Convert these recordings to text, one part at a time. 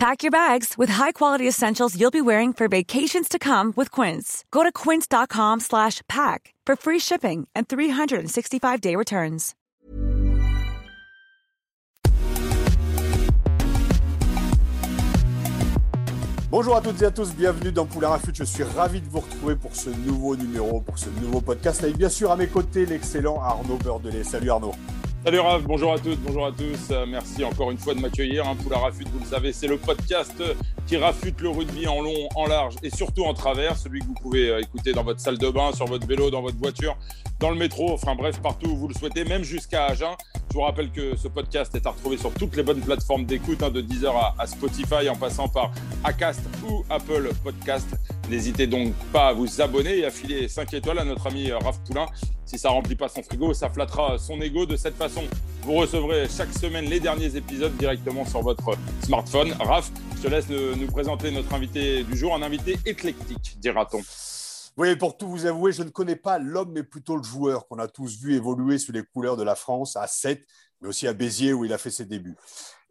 Pack your bags with high-quality essentials you'll be wearing for vacations to come with Quince. Go to quince.com slash pack for free shipping and 365-day returns. Bonjour à toutes et à tous, bienvenue dans Poulain Rafut. Je suis ravi de vous retrouver pour ce nouveau numéro, pour ce nouveau podcast. Avec bien sûr à mes côtés l'excellent Arnaud Beurdelet. Salut Arnaud. Salut Raph, bonjour à toutes, bonjour à tous. Euh, merci encore une fois de m'accueillir. Hein, Poula Rafut, vous le savez, c'est le podcast qui rafute le rugby en long, en large et surtout en travers. Celui que vous pouvez euh, écouter dans votre salle de bain, sur votre vélo, dans votre voiture, dans le métro, enfin bref, partout où vous le souhaitez, même jusqu'à Agen. Je vous rappelle que ce podcast est à retrouver sur toutes les bonnes plateformes d'écoute, hein, de Deezer à, à, Spotify, en passant par Acast ou Apple Podcast. N'hésitez donc pas à vous abonner et à filer 5 étoiles à notre ami Raph Poulain. Si ça remplit pas son frigo, ça flattera son ego de cette façon. Vous recevrez chaque semaine les derniers épisodes directement sur votre smartphone. Raph, je te laisse nous présenter notre invité du jour, un invité éclectique, dira-t-on. Oui, pour tout vous avouer, je ne connais pas l'homme, mais plutôt le joueur qu'on a tous vu évoluer sous les couleurs de la France à 7, mais aussi à Béziers où il a fait ses débuts.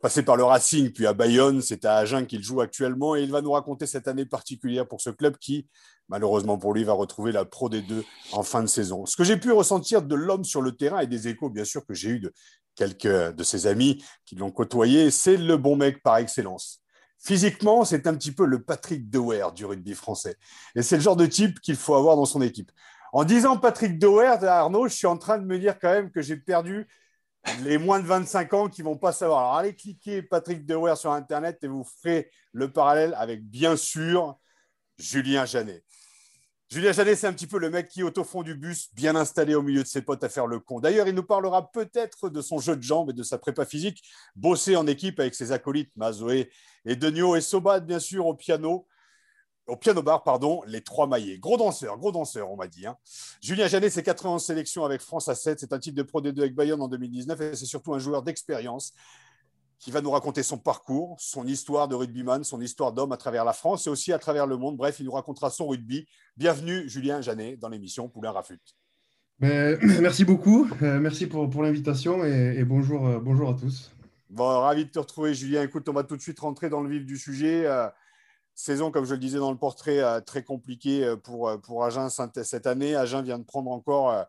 Passé par le Racing, puis à Bayonne, c'est à Agen qu'il joue actuellement et il va nous raconter cette année particulière pour ce club qui, malheureusement pour lui, va retrouver la Pro des deux en fin de saison. Ce que j'ai pu ressentir de l'homme sur le terrain et des échos, bien sûr, que j'ai eu de quelques de ses amis qui l'ont côtoyé, c'est le bon mec par excellence. Physiquement, c'est un petit peu le Patrick Dewer du rugby français. Et c'est le genre de type qu'il faut avoir dans son équipe. En disant Patrick Dewer, Arnaud, je suis en train de me dire quand même que j'ai perdu les moins de 25 ans qui vont pas savoir. Alors allez cliquer Patrick Dewer sur Internet et vous ferez le parallèle avec, bien sûr, Julien Janet. Julien Janet, c'est un petit peu le mec qui est au fond du bus, bien installé au milieu de ses potes à faire le con. D'ailleurs, il nous parlera peut-être de son jeu de jambes et de sa prépa physique, bossé en équipe avec ses acolytes Mazoé et Denio et Sobat, bien sûr, au piano au piano bar, pardon, les trois maillets. Gros danseur, gros danseur, on m'a dit. Hein. Julien Janet, c'est 91 sélections avec France à 7. C'est un titre de Pro D2 avec Bayonne en 2019 et c'est surtout un joueur d'expérience qui va nous raconter son parcours, son histoire de rugbyman, son histoire d'homme à travers la France et aussi à travers le monde. Bref, il nous racontera son rugby. Bienvenue, Julien Janet, dans l'émission Poulain Rafut. Mais, merci beaucoup. Euh, merci pour, pour l'invitation et, et bonjour, euh, bonjour à tous. Bon, ravi de te retrouver, Julien. Écoute, on va tout de suite rentrer dans le vif du sujet. Euh, saison, comme je le disais dans le portrait, euh, très compliquée euh, pour, euh, pour Agen cette année. Agen vient de prendre encore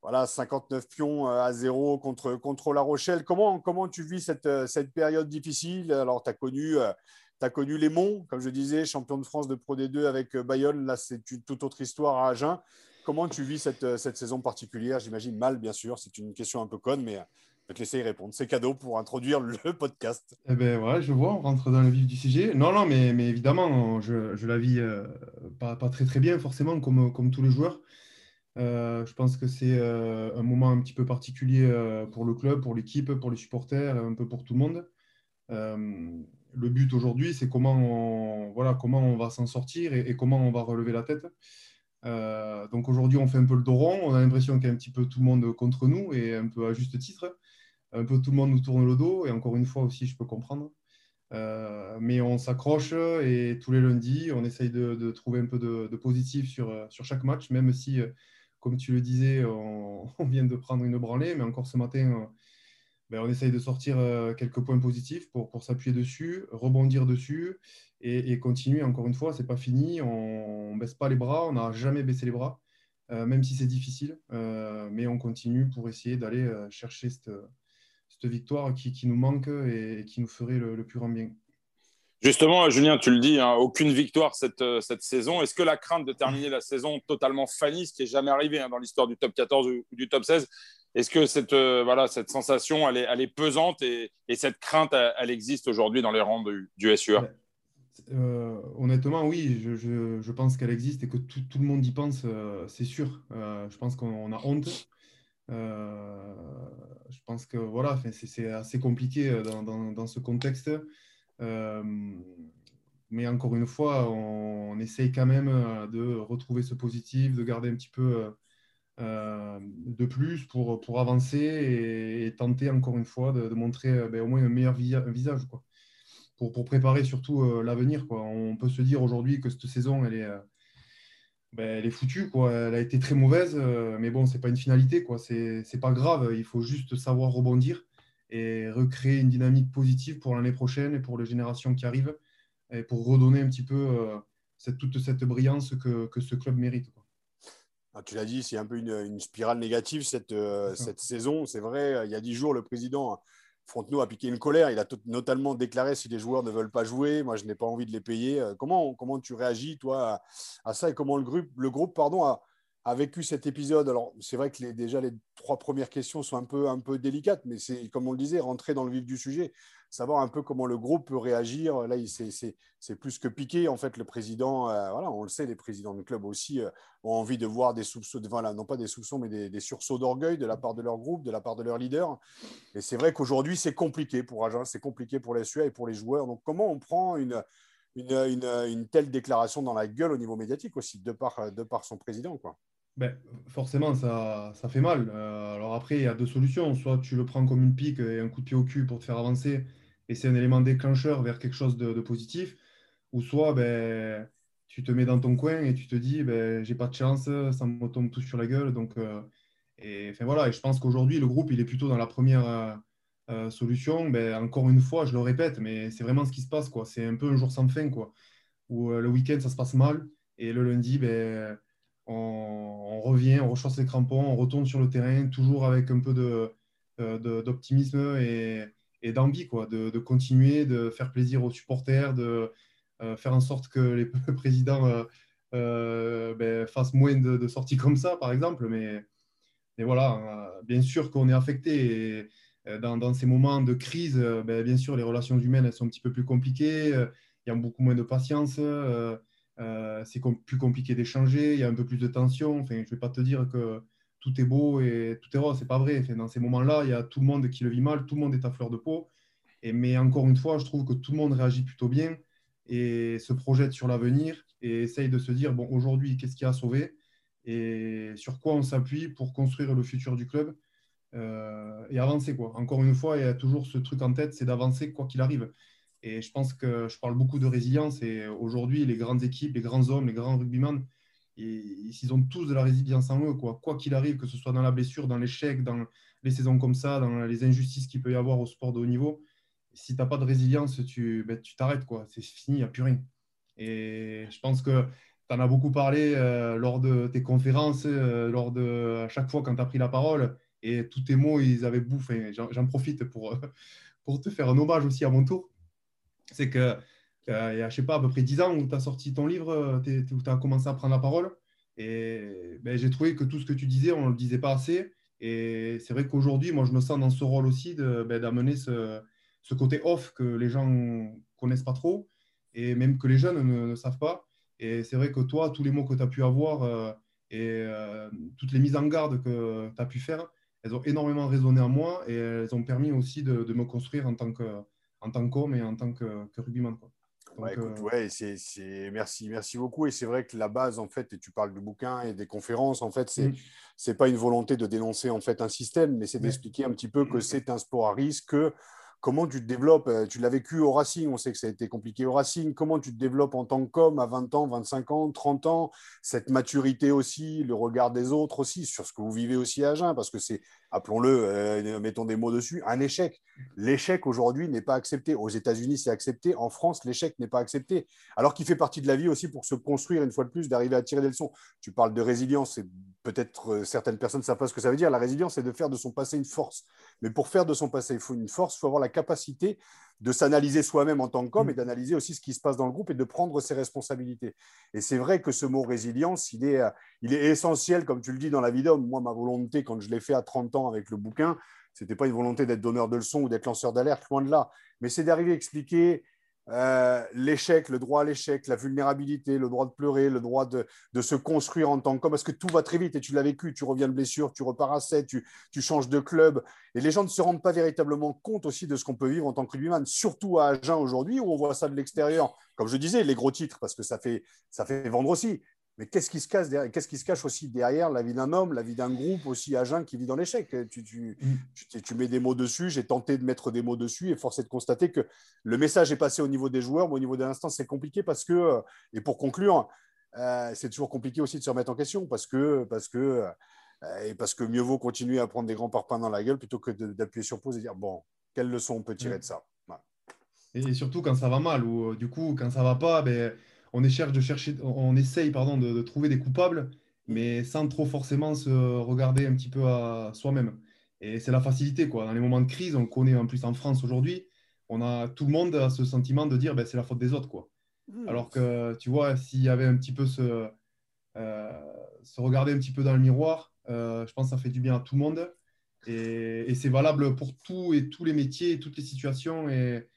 voilà, 59 pions à zéro contre, contre La Rochelle. Comment, comment tu vis cette, cette période difficile? Alors, tu as connu. Connu les Monts, comme je disais, champion de France de Pro D2 avec Bayonne. Là, c'est une toute autre histoire à Agen. Comment tu vis cette, cette saison particulière? J'imagine mal, bien sûr. C'est une question un peu conne, mais je vais te laisser y répondre. C'est cadeau pour introduire le podcast. Eh ben voilà, je vois, on rentre dans le vif du sujet. Non, non, mais, mais évidemment, je, je la vis euh, pas, pas, très très bien, forcément, comme, comme tous les joueurs. Euh, je pense que c'est euh, un moment un petit peu particulier pour le club, pour l'équipe, pour les supporters, un peu pour tout le monde. Le but aujourd'hui, c'est comment on, voilà, comment on va s'en sortir et, et, comment on va relever la tête. donc aujourd'hui, on fait un peu le dos rond. On a l'impression qu'il y a un petit peu tout le monde contre nous et un peu à juste titre un peu tout le monde nous tourne le dos, et encore une fois aussi, je peux comprendre. Euh, mais on s'accroche et tous les lundis, on essaye de, trouver un peu de, positif sur, sur chaque match, même si, euh, comme tu le disais, on, vient de prendre une branlée, mais encore ce matin, ben, on essaye de sortir euh, quelques points positifs pour, pour s'appuyer dessus, rebondir dessus et, continuer. Encore une fois, c'est pas fini, on ne baisse pas les bras, on n'a jamais baissé les bras, euh, même si c'est difficile, euh, mais on continue pour essayer d'aller chercher cette cette victoire qui, qui, nous manque et qui nous ferait le, le plus grand bien. Justement, Julien, tu le dis, hein, aucune victoire cette, cette saison. Est-ce que la crainte de terminer la saison totalement fanny, ce qui n'est jamais arrivé hein, dans l'histoire du top 14 ou, du top 16, est-ce que cette, euh, voilà, cette sensation, elle est, elle est pesante et, et, cette crainte, elle, elle existe aujourd'hui dans les rangs du, du SUA euh, Honnêtement, oui, je, je, je pense qu'elle existe et que tout, tout, le monde y pense, euh, c'est sûr. Euh, je pense qu'on a honte. Euh, je pense que voilà, c'est assez compliqué euh, dans, ce contexte. Euh, mais encore une fois, on, essaye quand même de retrouver ce positif, de garder un petit peu de plus pour, pour avancer et, tenter encore une fois de, montrer ben, au moins un meilleur visage. Quoi pour, préparer surtout l'avenir. On peut se dire aujourd'hui que cette saison, elle est, ben, elle est foutue. Quoi. Elle a été très mauvaise, euh, mais bon, ce n'est pas une finalité. Ce n'est pas grave. Il faut juste savoir rebondir et recréer une dynamique positive pour l'année prochaine et pour les générations qui arrivent et pour redonner un petit peu cette, toute cette brillance que, que ce club mérite. Ah, tu l'as dit, c'est un peu une, une spirale négative cette, cette saison. C'est vrai, il y a dix jours, le président Frontenot a piqué une colère. Il a notamment déclaré si les joueurs ne veulent pas jouer, moi je n'ai pas envie de les payer. Euh, comment, comment tu réagis, toi, à, ça et comment le groupe, pardon, a, vécu cet épisode? Alors, c'est vrai que déjà les trois premières questions sont un peu, un peu délicates, mais c'est, comme on le disait, rentrer dans le vif du sujet savoir un peu comment le groupe peut réagir. Là, c'est plus que piqué. En fait, le président, euh, voilà, on le sait, les présidents de club aussi euh, ont envie de voir des soupçons, voilà, non pas des soupçons, mais des, sursauts d'orgueil de la part de leur groupe, de la part de leur leader. Et c'est vrai qu'aujourd'hui, c'est compliqué pour Agen, c'est compliqué pour les SUA et pour les joueurs. Donc, comment on prend une, une, une, telle déclaration dans la gueule au niveau médiatique aussi, de par, de par son président quoi? Ben, forcément, ça, ça, fait mal. Euh, alors après, il y a deux solutions. Soit tu le prends comme une pique et un coup de pied au cul pour te faire avancer, et c'est un élément déclencheur vers quelque chose de, positif, ou soit ben, tu te mets dans ton coin et tu te dis ben, j'ai pas de chance, ça me tombe tout sur la gueule. Donc, euh, et, enfin, voilà, et je pense qu'aujourd'hui, le groupe il est plutôt dans la première euh, euh, solution. Ben, encore une fois, je le répète, mais c'est vraiment ce qui se passe. Quoi. C'est un peu un jour sans fin, quoi, où le week-end ça se passe mal et le lundi, ben, on, revient, on rechasse les crampons, on retourne sur le terrain, toujours avec un peu d'optimisme et et d'envie, quoi, de, continuer, de faire plaisir aux supporters, de euh, faire en sorte que les présidents euh, euh, ben, fassent moins de, sorties comme ça, par exemple. Mais, mais voilà, bien sûr qu'on est affecté. dans, ces moments de crise, ben, bien sûr, les relations humaines elles sont un petit peu plus compliquées. Il y a beaucoup moins de patience. c'est plus compliqué d'échanger. Il y a un peu plus de tension. Enfin, je ne vais pas te dire que tout est beau et tout est rose. C'est pas vrai. dans ces moments-là, il y a tout le monde qui le vit mal, tout le monde est à fleur de peau. Mais encore une fois, je trouve que tout le monde réagit plutôt bien et se projette sur l'avenir et essaye de se dire bon, aujourd'hui, qu'est-ce qui a sauvé et sur quoi on s'appuie pour construire le futur du club euh, et avancer. Quoi. Encore une fois, il y a toujours ce truc en tête, c'est d'avancer quoi qu'il arrive. Et je pense que je parle beaucoup de résilience et aujourd'hui, les grandes équipes, les grands hommes, les grands rugbyman, ils ont tous de la résilience en eux, quoi qu'il arrive, que ce soit dans la blessure, dans l'échec, dans les saisons comme ça, dans les injustices qu'il peut y avoir au sport de haut niveau. Si tu n'as pas de résilience, tu ben, t'arrêtes, quoi. C'est fini, il n'y a plus rien. Et je pense que tu en as beaucoup parlé euh, lors de tes conférences, euh, lors de à chaque fois quand tu as pris la parole, et tous tes mots, ils avaient bouffé. J'en profite pour, pour te faire un hommage aussi à mon tour. C'est que il y a, je sais pas, à peu près 10 ans où tu as sorti ton livre, euh, où tu as commencé à prendre la parole. Et ben, j'ai trouvé que tout ce que tu disais, on ne le disait pas assez. Et c'est vrai qu'aujourd'hui, moi, je me sens dans ce rôle aussi ben, d'amener ce, ce, côté off que les gens ne connaissent pas trop et même que les jeunes ne, savent pas. Et c'est vrai que toi, tous les mots que tu as pu avoir euh, et euh, toutes les mises en garde que tu as pu faire, elles ont énormément résonné en moi et elles ont permis aussi de, de me construire en tant qu'homme et en tant que, que rugbyman. Écoute, euh, ouais, c'est, merci, merci beaucoup. Et c'est vrai que la base, en fait, et tu parles du bouquin et des conférences, en fait, c'est n'est mm. c'est pas une volonté de dénoncer en fait un système, mais c'est d'expliquer un petit peu que c'est un sport à risque, que comment tu te développes euh, Tu l'as vécu au Racing, on sait que ça a été compliqué au Racing. Comment tu te développes en tant qu'homme à 20 ans, 25 ans, 30 ans Cette maturité aussi, le regard des autres aussi, sur ce que vous vivez aussi à Agen, parce que c'est, appelons-le, euh, mettons des mots dessus, un échec. L'échec aujourd'hui n'est pas accepté. Aux États-Unis, c'est accepté. En France, l'échec n'est pas accepté. Alors qu'il fait partie de la vie aussi pour se construire une fois de plus, d'arriver à tirer des leçons. Tu parles de résilience, c'est peut-être euh, certaines personnes ne savent pas ce que ça veut dire. La résilience, c'est de faire de son passé une force. Mais pour faire de son passé une force, il faut avoir la capacité de s'analyser soi-même en tant qu'homme et mm. d'analyser aussi ce qui se passe dans le groupe et de prendre ses responsabilités. Et c'est vrai que ce mot résilience, il est, euh, il est essentiel, comme tu le dis, dans la vie d'homme. Moi, ma volonté, quand je l'ai fait à 30 ans avec le bouquin, ce n'était pas une volonté d'être donneur de leçons ou d'être lanceur d'alerte, loin de là. Mais c'est d'arriver à expliquer euh, l'échec, le droit à l'échec, la vulnérabilité, le droit de pleurer, le droit de, se construire en tant qu'homme, parce que tout va très vite et tu l'as vécu, tu reviens de blessure, tu repars à 7, tu, changes de club, et les gens ne se rendent pas véritablement compte aussi de ce qu'on peut vivre en tant que rugbyman, surtout à Agen aujourd'hui, où on voit ça de l'extérieur, comme je disais, les gros titres, parce que ça fait, ça fait vendre aussi, Mais qu'est-ce qui se cache derrière Qu'est-ce qui se cache aussi derrière la vie d'un homme, la vie d'un groupe aussi à qui vit dans l'échec? Tu, tu, mm. tu, mets des mots dessus. J'ai tenté de mettre des mots dessus et force est de constater que le message est passé au niveau des joueurs, mais au niveau de l'instance, c'est compliqué parce que, euh, et pour conclure, euh, c'est toujours compliqué aussi de se remettre en question parce que, parce que, euh, et parce que mieux vaut continuer à prendre des grands parpaings dans la gueule plutôt que d'appuyer sur pause et dire bon, quelle leçon on peut tirer mm. de ça? Et surtout quand ça va mal ou du coup quand ça va pas, ben on, cherche de chercher, on essaye pardon, de, trouver des coupables, mais sans trop forcément se regarder un petit peu à soi-même. Et c'est la facilité. Quoi. Dans les moments de crise, on connaît en plus en France aujourd'hui, on a tout le monde a ce sentiment de dire ben, c'est la faute des autres. Quoi. Mmh. Alors que tu vois, s'il y avait un petit peu ce, euh, se regarder un petit peu dans le miroir, euh, je pense que ça fait du bien à tout le monde. Et, c'est valable pour tout et tous les métiers, toutes les situations et,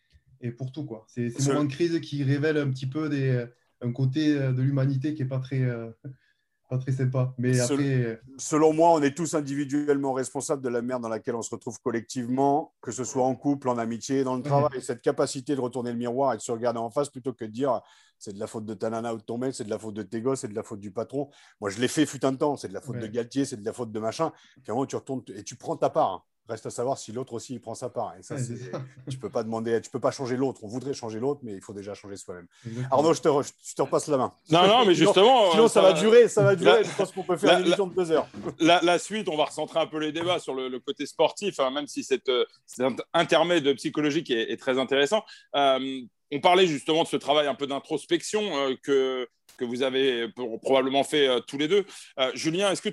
et pour tout. Quoi. C'est ces moments de crise qui révèlent un petit peu des, un côté euh, de l'humanité qui n'est pas très, euh, pas très sympa. Mais après... Euh, selon moi, on est tous individuellement responsables de la merde dans laquelle on se retrouve collectivement, que ce soit en couple, en amitié, dans le travail. Cette capacité de retourner le miroir et de se regarder en face plutôt que de dire c'est de la faute de ta nana ou de ton mec, c'est de la faute de tes gosses, c'est de la faute du patron. Moi, je l'ai fait fut un temps, c'est de la faute de Galtier, c'est de la faute de machin. Puis à un tu retournes et tu prends ta part. Reste à savoir si l'autre aussi il prend sa part. Et ça, tu peux pas demander, tu peux pas changer l'autre. On voudrait changer l'autre, mais il faut déjà changer soi-même. Arnaud, je te, je te repasse la main. Non, non, mais justement, sinon, ça, va, durer, ça va durer. je pense qu'on peut faire la, une émission de deux heures. La, suite, on va recentrer un peu les débats sur le, côté sportif, hein, même si cette, cet intermède psychologique est, est très intéressant. Euh, on parlait justement de ce travail un peu d'introspection euh, que que vous avez probablement fait euh, tous les deux. Euh, Julien, est-ce que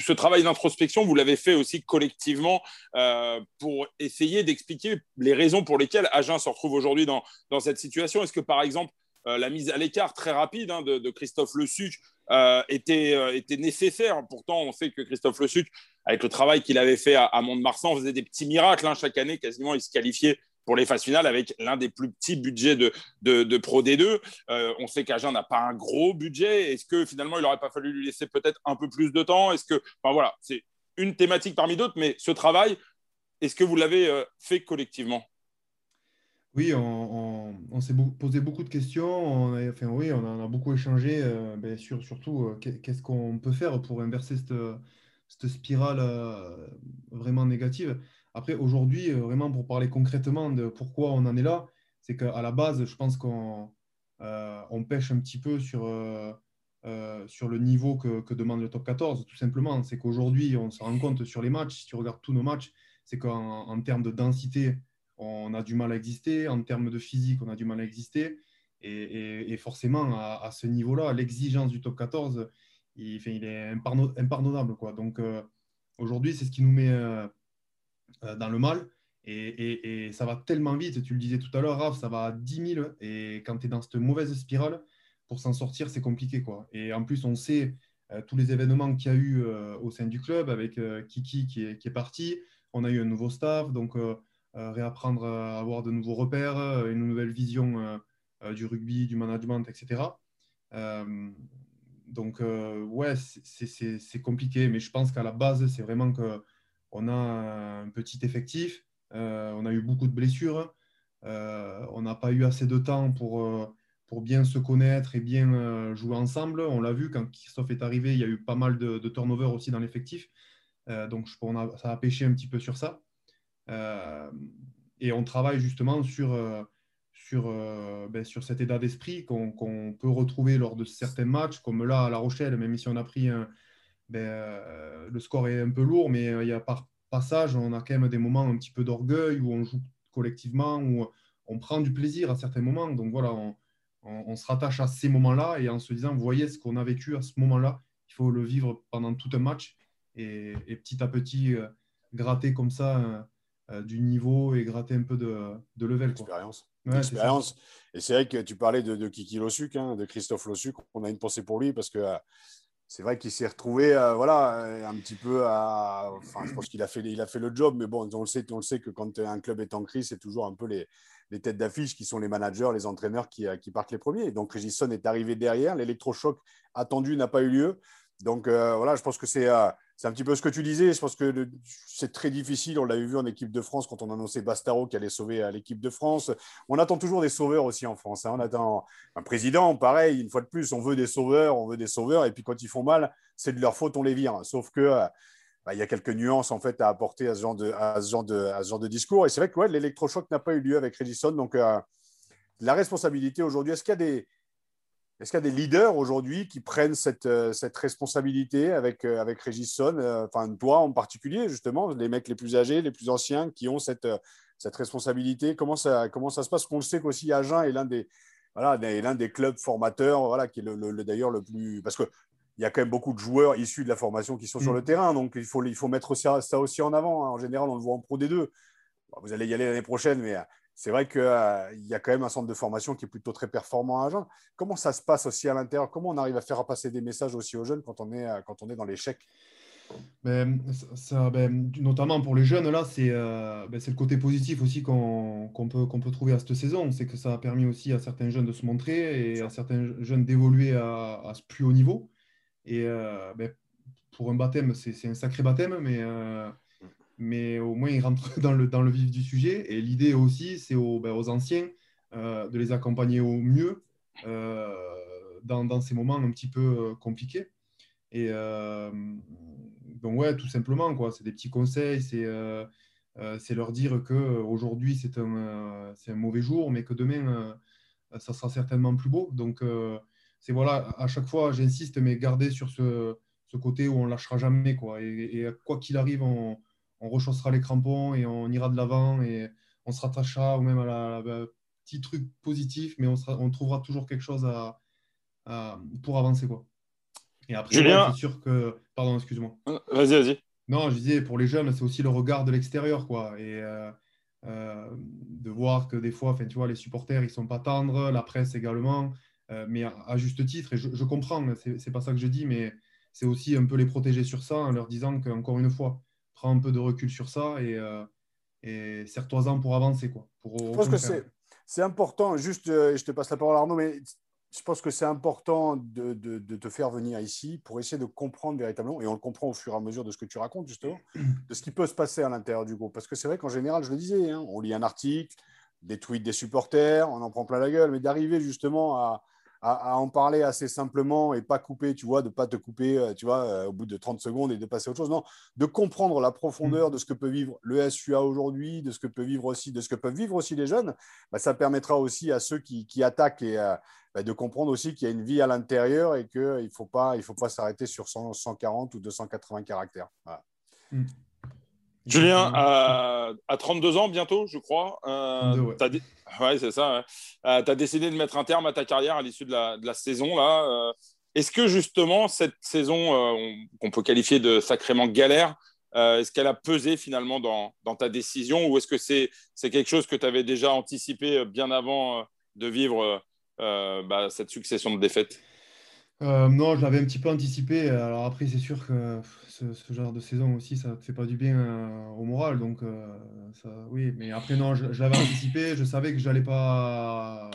ce travail d'introspection, vous l'avez fait aussi collectivement euh, pour essayer d'expliquer les raisons pour lesquelles Agen se retrouve aujourd'hui dans, dans, cette situation? Est-ce que, par exemple, la mise à l'écart très rapide hein, de, Christophe Le Suc était, était nécessaire? Pourtant, on sait que Christophe Le Suc, avec le travail qu'il avait fait à, Mont-de-Marsan, faisait des petits miracles. Hein, chaque année, quasiment, il se qualifiait pour les phases finales avec l'un des plus petits budgets de, de, Pro D2. Euh, on sait qu'Agen n'a pas un gros budget. Est-ce que finalement, il n'aurait pas fallu lui laisser peut-être un peu plus de temps? Est-ce que, enfin voilà, c'est une thématique parmi d'autres, mais ce travail, est-ce que vous l'avez euh, fait collectivement? Oui, on, s'est posé beaucoup de questions. On enfin, oui, on a beaucoup échangé. Euh, sûr, surtout, qu'est-ce qu'on peut faire pour inverser cette spirale vraiment négative après, aujourd'hui, euh, vraiment pour parler concrètement de pourquoi on en est là, c'est qu'à la base, je pense qu'on euh, pêche un petit peu sur, euh, sur le niveau que, demande le top 14, tout simplement. C'est qu'aujourd'hui, on se rend compte sur les matchs, si tu regardes tous nos matchs, c'est qu'en termes de densité, on a du mal à exister, en termes de physique, on a du mal à exister. Et, forcément, à, ce niveau-là, l'exigence du top 14, il, est impardonnable. Quoi. Donc, aujourd'hui, c'est ce qui nous met dans le mal. Et, ça va tellement vite, tu le disais tout à l'heure, Raph, ça va à 10 000. Et quand tu es dans cette mauvaise spirale, pour s'en sortir, c'est compliqué. Quoi. Et en plus, on sait euh, tous les événements qu'il y a eu euh, au sein du club avec Kiki qui est, qui est, parti. On a eu un nouveau staff, donc réapprendre à avoir de nouveaux repères, une nouvelle vision du rugby, du management, etc. donc, ouais, c'est compliqué, mais je pense qu'à la base, c'est vraiment que on a un petit effectif, euh, on a eu beaucoup de blessures, euh, on n'a pas eu assez de temps pour, euh, pour bien se connaître et bien jouer ensemble. On l'a vu quand Christophe est arrivé, il y a eu pas mal de, turnover aussi dans l'effectif. donc ça a pêché un petit peu sur ça. et on travaille justement sur, sur, ben, sur cet état d'esprit qu'on peut retrouver lors de certains matchs, comme là à La Rochelle, même si on a pris un, ben, euh, le score est un peu lourd, mais euh, il y a par passage, on a quand même des moments un petit peu d'orgueil où on joue collectivement, où on prend du plaisir à certains moments. Donc voilà, on, se rattache à ces moments-là et en se disant, vous voyez ce qu'on a vécu à ce moment-là, il faut le vivre pendant tout un match et, petit à petit euh, gratter comme ça du niveau et gratter un peu de, de level. Expérience. Expérience. Et c'est vrai que tu parlais de, Kiki Lossuc, hein, de Christophe Lossuc. On a une pensée pour lui parce que c'est vrai qu'il s'est retrouvé, euh, voilà, un petit peu à. Je pense qu'il a fait, il a fait le job, mais bon, on le sait, on le sait que quand un club est en crise, c'est toujours un peu les, les têtes d'affiche qui sont les managers, les entraîneurs qui, euh, qui partent les premiers. donc, Regisson est arrivé derrière. L'électrochoc attendu n'a pas eu lieu. Donc, euh, voilà, je pense que c'est c'est un petit peu ce que tu disais. Je pense que c'est très difficile. On l'a vu en équipe de France quand on annonçait Bastaro qui allait sauver à l'équipe de France. On attend toujours des sauveurs aussi en France. Hein. On attend un président, pareil, une fois de plus, on veut des sauveurs, on veut des sauveurs. Et puis quand ils font mal, c'est de leur faute, on les vire. Sauf que euh, bah, il y a quelques nuances en fait à apporter à ce genre de, discours. Et c'est vrai que l'électrochoc n'a pas eu lieu avec Regison. Donc euh, la responsabilité aujourd'hui, est-ce qu'il y a des est-ce qu'il y a des leaders aujourd'hui qui prennent cette, euh, cette responsabilité avec, euh, avec Régis euh, enfin toi en particulier, justement, les mecs les plus âgés, les plus anciens qui ont cette, cette responsabilité? Comment ça, comment ça se passe? Qu'on le sait qu'aussi Agen est l'un des, voilà, l'un des clubs formateurs, voilà, qui est le, d'ailleurs le plus. Parce qu'il y a quand même beaucoup de joueurs issus de la formation qui sont sur le mm. terrain, donc il faut, il faut mettre ça, ça aussi en avant. Hein. En général, on le voit en Pro D2. Vous allez y aller l'année prochaine, mais c'est vrai qu'il euh, y a quand même un centre de formation qui est plutôt très performant à Agen. Comment ça se passe aussi à l'intérieur? Comment on arrive à faire passer des messages aussi aux jeunes quand on est, euh, quand on est dans l'échec? Ben, ça, ben, notamment pour les jeunes, là, c'est euh, ben, le côté positif aussi qu'on peut, qu'on peut trouver à cette saison. C'est que ça a permis aussi à certains jeunes de se montrer et à certains jeunes d'évoluer à, à, ce plus haut niveau. Et ben, pour un baptême, c'est un sacré baptême, mais mais au moins ils rentrent dans le, dans le vif du sujet. Et l'idée aussi, c'est aux, ben, aux, anciens euh, de les accompagner au mieux euh, dans, dans, ces moments un petit peu euh, compliqués. Et donc, ouais, tout simplement, quoi. C'est des petits conseils, c'est c'est leur dire qu'aujourd'hui, c'est un, un mauvais jour, mais que demain, ça sera certainement plus beau. Donc, c'est voilà, à chaque fois, j'insiste, mais garder sur ce, ce côté où on lâchera jamais. Quoi. Et, et quoi qu'il arrive, on, on rechaussera les crampons et on ira de l'avant et on se rattachera ou même à la, petit truc positif, mais on, on trouvera toujours quelque chose à, pour avancer. Quoi. Et après, c'est sûr que. Pardon, excuse-moi. Vas-y, vas-y. Non, je disais, pour les jeunes, c'est aussi le regard de l'extérieur. quoi. Et euh, euh, de voir que des fois, tu vois, les supporters, ils sont pas tendres, la presse également, euh, mais à, juste titre. Et je, je comprends, c'est pas ça que je dis, mais c'est aussi un peu les protéger sur ça en leur disant qu'encore une fois, prends un peu de recul sur ça et, euh, et serre-toi-en pour avancer. Quoi, pour, je pense que c'est, important, juste, euh, je te passe la parole Arnaud, mais je pense que c'est important de, de, de, te faire venir ici pour essayer de comprendre véritablement, et on le comprend au fur et à mesure de ce que tu racontes justement, de ce qui peut se passer à l'intérieur du groupe. Parce que c'est vrai qu'en général, je le disais, hein, on lit un article, des tweets des supporters, on en prend plein la gueule, mais d'arriver justement à, à, en parler assez simplement et pas couper, tu vois, de pas te couper, euh, tu vois, euh, au bout de 30 secondes et de passer à autre chose. Non, de comprendre la profondeur mm. de ce que peut vivre le SUA aujourd'hui, de ce que peut vivre aussi, de ce que peuvent vivre aussi les jeunes, bah, ça permettra aussi à ceux qui, attaquent et euh, bah, de comprendre aussi qu'il y a une vie à l'intérieur et qu'il ne faut pas, il faut pas s'arrêter sur 140 ou 280 caractères. Mm. Julien, à, 32 ans bientôt, je crois. Euh, ouais, c'est ça. Euh, tu as décidé de mettre un terme à ta carrière à l'issue de la, saison. là. Euh, est-ce que justement, cette saison qu'on peut qualifier de sacrément galère, est-ce qu'elle a pesé finalement dans, ta décision ou est-ce que c'est quelque chose que tu avais déjà anticipé bien avant de vivre bah, cette succession de défaites? Non, je l'avais un petit peu anticipé. Alors après, c'est sûr que ce, genre de saison aussi, ça ne fait pas du bien euh, au moral. Donc, euh, oui, mais après, non, je, l'avais anticipé. Je savais que je n'allais pas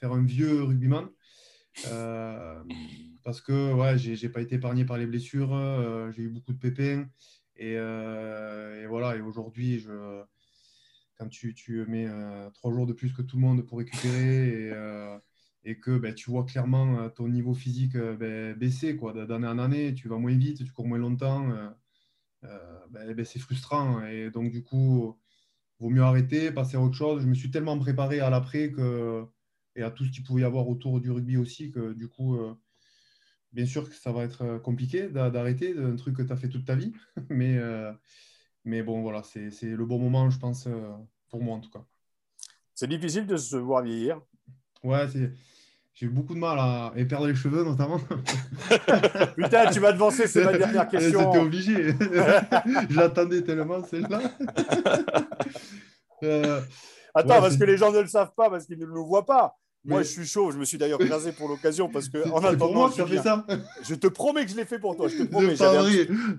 faire un vieux rugbyman. Euh, parce que ouais, j'ai pas été épargné par les blessures. j'ai eu beaucoup de pépins. Et, voilà, et aujourd'hui, quand tu, tu mets trois jours de plus que tout le monde pour récupérer et et que ben, tu vois clairement euh, ton niveau physique euh, ben, baisser d'année en année, tu vas moins vite, tu cours moins longtemps, euh, ben, c'est frustrant. Et donc, du coup, vaut mieux arrêter, passer à autre chose. Je me suis tellement préparé à l'après que, et à tout ce qu'il pouvait y avoir autour du rugby aussi que, du coup, bien sûr que ça va être compliqué d'arrêter un truc que tu as fait toute ta vie. mais, mais bon, voilà, c'est le bon moment, je pense, pour moi en tout cas. C'est difficile de se voir vieillir. Ouais, c'est j'ai eu beaucoup de mal à perdre les cheveux notamment. Putain, tu m'as devancé, c'est ma dernière question. C'était obligé. J'attendais tellement celle-là. Euh, Attends, parce que les gens ne le savent pas, parce qu'ils ne le voient pas. Moi, je suis chaud. Je me suis d'ailleurs rasé pour l'occasion parce que en attendant, moi tu as fait ça. Je te promets que je l'ai fait pour toi. Je te promets.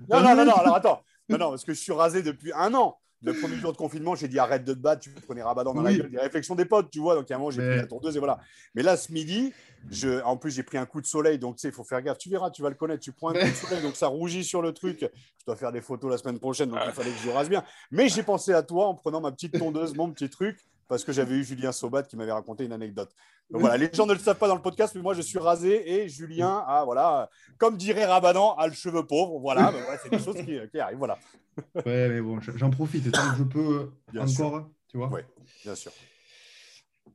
Non, non, non, non. Alors attends. Non, non, parce que je suis rasé depuis un an. Le premier jour de confinement, j'ai dit arrête de te battre, tu prenais Rabadan dans la gueule. Des réflexions des potes, tu vois. Donc, à un moment, j'ai pris la tondeuse et voilà. Mais là, ce midi, je, en plus, j'ai pris un coup de soleil. Donc, tu sais, il faut faire gaffe. Tu verras, tu vas le connaître. Tu prends un coup de soleil, donc ça rougit sur le truc. Je dois faire des photos la semaine prochaine, donc il fallait que je rase bien. Mais j'ai pensé à toi en prenant ma petite tondeuse, mon petit truc parce que j'avais eu Julien Sobat qui m'avait raconté une anecdote. Donc voilà, les gens ne le savent pas dans le podcast, mais moi je suis rasé et Julien a, voilà, comme dirait Rabadan, a le cheveu pauvre. Voilà, c'est des choses qui, arrivent. Voilà. Ouais, mais bon, j'en profite tant que je peux encore, tu vois. Oui, bien sûr.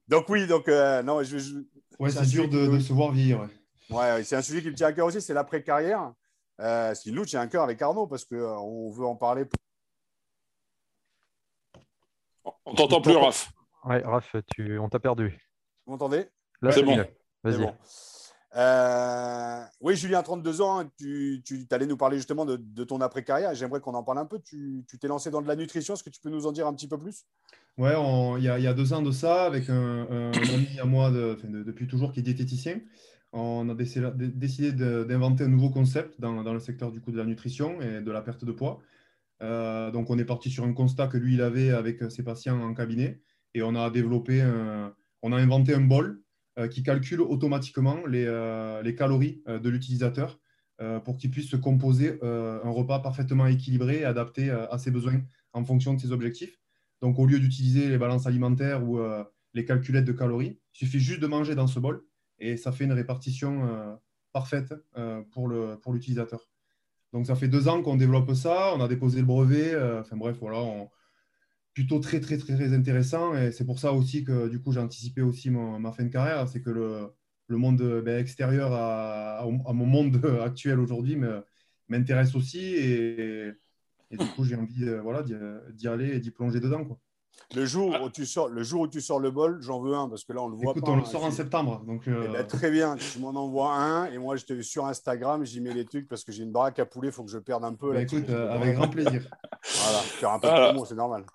Donc oui, donc euh, non, je, je ouais, c'est dur de, se voir vivre. Ouais, c'est un sujet qui me tient à cœur aussi, c'est l'après-carrière. Euh, ce qui nous tient à cœur avec Arnaud parce qu'on euh, veut en parler. On t'entend plus, Raph. Ouais, Raph, tu... on t'a perdu. Vous m'entendez? C'est bon. Vas-y. Euh, oui, Julien, 32 ans, hein, tu, tu allais nous parler justement de, ton après-carrière. J'aimerais qu'on en parle un peu. Tu t'es lancé dans de la nutrition. Est-ce que tu peux nous en dire un petit peu plus? Ouais, il y, a deux ans de ça, avec un, ami à moi depuis toujours qui est diététicien. On a décidé d'inventer un nouveau concept dans, le secteur du coup de la nutrition et de la perte de poids. Euh, donc, on est parti sur un constat que lui, il avait avec ses patients en cabinet et on a développé, on a inventé un bol euh, qui calcule automatiquement les, euh, calories euh, de l'utilisateur pour qu'il puisse se composer un repas parfaitement équilibré et adapté à ses besoins en fonction de ses objectifs. Donc, au lieu d'utiliser les balances alimentaires ou les calculettes de calories, il suffit juste de manger dans ce bol et ça fait une répartition parfaite pour l'utilisateur. Donc, ça fait deux ans qu'on développe ça. On a déposé le brevet. enfin, bref, voilà. Plutôt très, très, très, très intéressant. Et c'est pour ça aussi que du coup, j'ai anticipé aussi ma fin de carrière. C'est que le, le monde ben, extérieur à, mon monde actuel aujourd'hui m'intéresse aussi. Et, du coup, j'ai envie voilà, d'y aller et d'y plonger dedans. Quoi. Le jour, où tu sors, le jour où tu sors le bol, j'en veux un parce que là, on le voit Écoute, pas. on le sort en septembre. Donc, eh ben, très bien, tu m'en envoies un et moi, je sur Instagram, j'y mets les trucs parce que j'ai une baraque à poulet, il faut que je perde un peu. Bah, écoute, euh, avec grand plaisir. voilà, faire un peu de promo, c'est normal.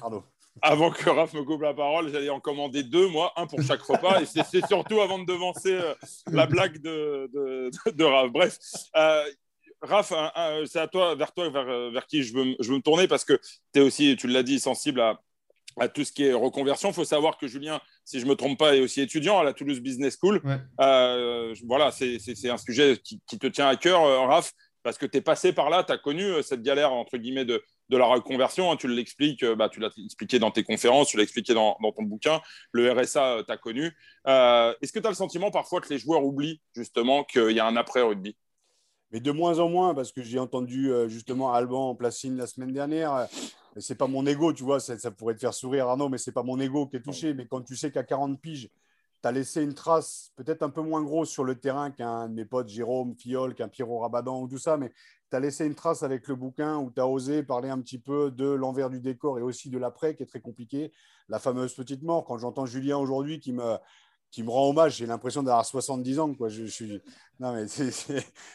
Pardon. Avant que Raph me coupe la parole, j'allais en commander deux, moi, un pour chaque repas. Et c'est surtout avant de devancer euh, la blague de, de, de, Raph. Bref, euh, Raph, c'est à toi, vers toi, vers, vers qui je veux, je veux me tourner parce que tu es aussi, tu l'as dit, sensible à, à tout ce qui est reconversion. Il faut savoir que Julien, si je ne me trompe pas, est aussi étudiant à la Toulouse Business School. Euh, voilà, c'est un sujet qui, te tient à cœur, euh, Raph, parce que tu es passé par là, tu as connu euh, cette galère, entre guillemets, de, de la reconversion. Hein. tu l'expliques, bah, tu l'as expliqué dans tes conférences, tu l'as expliqué dans, dans, ton bouquin. Le RSA, tu as connu. Est-ce que tu as le sentiment parfois que les joueurs oublient justement qu'il y a un après-rugby mais de moins en moins, parce que j'ai entendu justement Alban en Placine la semaine dernière, c'est pas mon ego, tu vois, ça, pourrait te faire sourire, Arnaud, mais c'est pas mon ego qui est touché. Mais quand tu sais qu'à 40 piges, tu as laissé une trace peut-être un peu moins grosse sur le terrain qu'un de mes potes, Jérôme, Fiol, qu'un Pierrot Rabadan ou tout ça, mais tu as laissé une trace avec le bouquin où tu as osé parler un petit peu de l'envers du décor et aussi de l'après qui est très compliqué. La fameuse petite mort, quand j'entends Julien aujourd'hui qui me, qui me rend hommage. J'ai l'impression d'avoir 70 ans. Quoi. Je, suis... Non, mais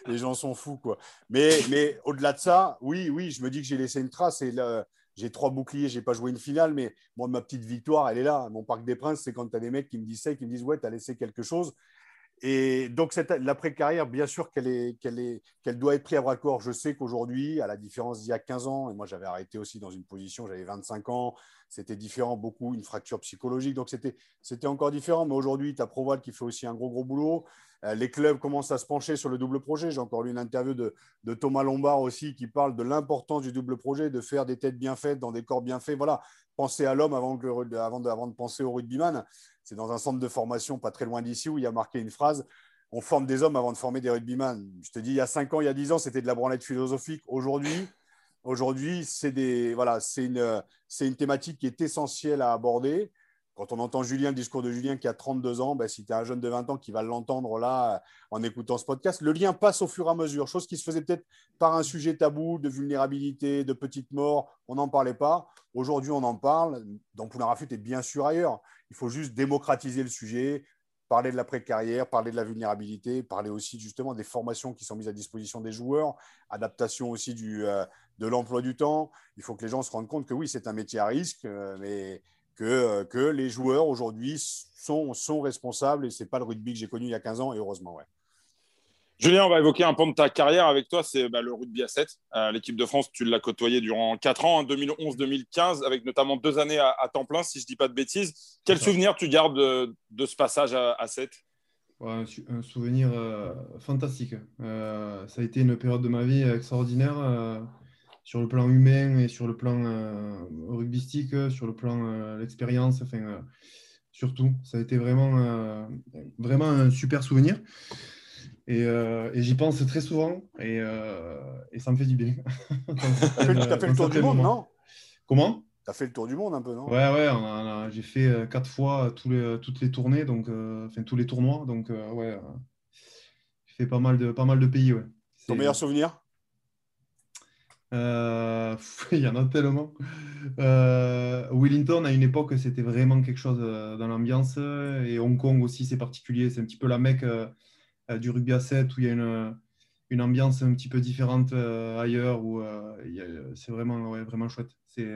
les gens sont fous. Quoi. Mais, mais au-delà de ça, oui, oui, je me dis que j'ai laissé une trace. Et le, j'ai trois boucliers, j'ai pas joué une finale, mais moi, ma petite victoire, elle est là. Mon Parc des Princes, c'est quand tu as des mecs qui me disent ça, qui me disent Ouais, tu as laissé quelque chose. Et donc, l'après-carrière, bien sûr qu'elle est, qu'elle doit être prise à bras-corps. Je sais qu'aujourd'hui, à la différence d'il y a 15 ans, et moi j'avais arrêté aussi dans une position, j'avais 25 ans, c'était différent, beaucoup, une fracture psychologique, donc c'était, c'était encore différent. Mais aujourd'hui, tu as Proval qui fait aussi un gros, gros boulot. Euh, les clubs commencent à se pencher sur le double projet. J'ai encore lu une interview de, Thomas Lombard aussi qui parle de l'importance du double projet, de faire des têtes bien faites dans des corps bien faits. Voilà, penser à l'homme avant, de, penser au rugbyman. C'est dans un centre de formation pas très loin d'ici où il y a marqué une phrase on forme des hommes avant de former des rugbyman. Je te dis, il y a 5 ans, il y a 10 ans, c'était de la branlette philosophique. Aujourd'hui, aujourd'hui c'est des, voilà, une, une thématique qui est essentielle à aborder quand on entend Julien, le discours de Julien qui a 32 ans, ben, si tu es un jeune de 20 ans qui va l'entendre là en écoutant ce podcast, le lien passe au fur et à mesure. Chose qui se faisait peut-être par un sujet tabou de vulnérabilité, de petite mort, on n'en parlait pas. Aujourd'hui, on en parle. Dans Poulain Rafut et bien sûr ailleurs. Il faut juste démocratiser le sujet, parler de l'après-carrière, parler de la vulnérabilité, parler aussi justement des formations qui sont mises à disposition des joueurs, adaptation aussi du, euh, de l'emploi du temps. Il faut que les gens se rendent compte que oui, c'est un métier à risque, euh, mais euh, que, les joueurs aujourd'hui sont, sont responsables et ce n'est pas le rugby que j'ai connu il y a 15 ans, et heureusement, ouais. Julien, on va évoquer un point de ta carrière avec toi, c'est bah, le rugby à 7. Euh, l'équipe de France, tu l'as côtoyé durant 4 ans, 2011-2015, hein, avec notamment deux années à, temps plein, si je ne dis pas de bêtises. Quel souvenir tu gardes de, ce passage à, 7 un, souvenir euh, fantastique. Euh, ça a été une période de ma vie extraordinaire sur le plan humain et sur le plan rugbystique, sur le plan l'expérience, enfin, surtout. Ça a été vraiment, vraiment un super souvenir. Euh, et, j'y pense très souvent et, euh, et, ça me fait du bien. tu as fait, le tour du monde, non? Comment? Tu as fait le tour du monde un peu, non? Ouais, ouais, j'ai fait euh, quatre fois tous les, toutes les tournées, donc, enfin tous les tournois. Donc, ouais, j'ai fait pas mal de, pas mal de pays. Ouais. Ton meilleur souvenir? Il y en a tellement. Wellington, à une époque, c'était vraiment quelque chose dans l'ambiance. Et Hong Kong aussi, c'est particulier. C'est un petit peu la mecque euh, du rugby à 7 où il y a une, une ambiance un petit peu différente euh, ailleurs, où euh, c'est vraiment, vraiment chouette. C'est.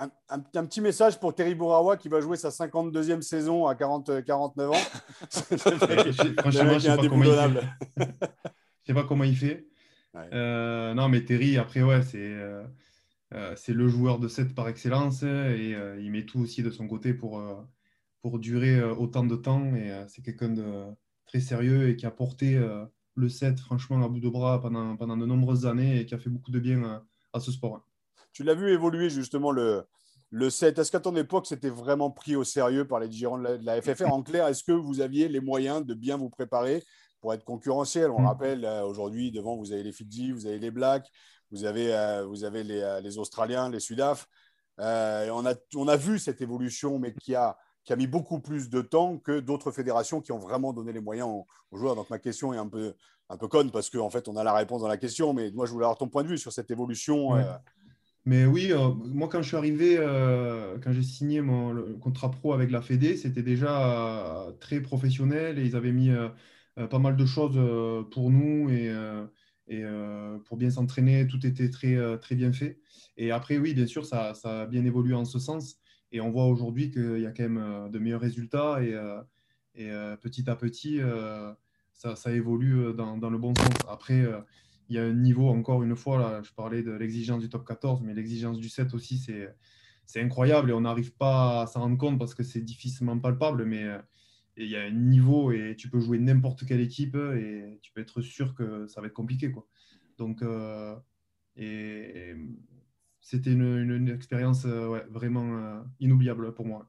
Un, un, petit message pour Terry Bourawa qui va jouer sa 52e saison à 40, 49 ans. Franchement, je ne sais, pas comment il fait. Fait. non, mais Terry, après, ouais, c'est c'est le joueur de 7 par excellence et il met tout aussi de son côté pour, pour durer autant de temps. Et c'est quelqu'un de, très sérieux et qui a porté euh, le set franchement à bout de bras pendant, pendant de nombreuses années et qui a fait beaucoup de bien à, ce sport. Tu l'as vu évoluer justement le, le set. Est-ce qu'à ton époque, c'était vraiment pris au sérieux par les dirigeants de la, FFR En clair, est-ce que vous aviez les moyens de bien vous préparer pour être concurrentiel On mm. rappelle, euh, aujourd'hui, devant, vous avez les Fidji, vous avez les Blacks, vous avez, euh, vous avez les, les Australiens, les Sudaf. on, a, on a vu cette évolution, mais qui a qui a mis beaucoup plus de temps que d'autres fédérations qui ont vraiment donné les moyens aux, joueurs. Donc ma question est un peu, un peu conne parce qu'en en fait, on a la réponse dans la question, mais moi, je voulais avoir ton point de vue sur cette évolution. Euh. Mais oui, euh, moi, quand je suis arrivé, euh, quand j'ai signé mon contrat pro avec la Fédé, c'était déjà très professionnel et ils avaient mis pas mal de choses pour nous et, et pour bien s'entraîner, tout était très, très bien fait. Et après, oui, bien sûr, ça, ça a bien évolué en ce sens. Et on voit aujourd'hui qu'il y a quand même euh, de meilleurs résultats et, euh, et euh, petit à petit, ça, ça, évolue dans, dans, le bon sens. Après, il y a un niveau, encore une fois, là, je parlais de l'exigence du top 14, mais l'exigence du 7 aussi, c'est, c'est incroyable et on n'arrive pas à s'en rendre compte parce que c'est difficilement palpable, mais il y a un niveau et tu peux jouer n'importe quelle équipe et tu peux être sûr que ça va être compliqué. Quoi. Donc, et, c'était une, expérience euh, vraiment euh, inoubliable pour moi.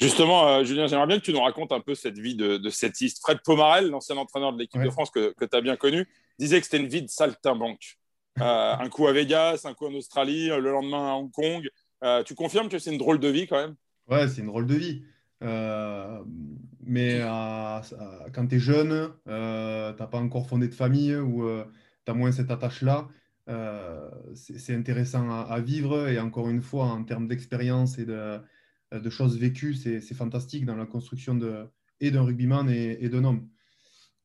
Justement, euh, Julien, j'aimerais bien que tu nous racontes un peu cette vie de, de setiste. Fred Pomarel, l'ancien entraîneur de l'équipe de France que, tu as bien connu, disait que c'était une vie de saltimbanque. un coup à Vegas, un coup en Australie, le lendemain à Hong Kong. tu confirmes que c'est une drôle de vie quand même? Ouais, c'est une drôle de vie. Mais quand tu es jeune, tu n'as pas encore fondé de famille ou tu as moins cette attache-là. Euh, c'est intéressant à, vivre. Et encore une fois, en termes d'expérience et de, de, choses vécues, c'est fantastique dans la construction de, et d'un rugbyman et, d'un homme.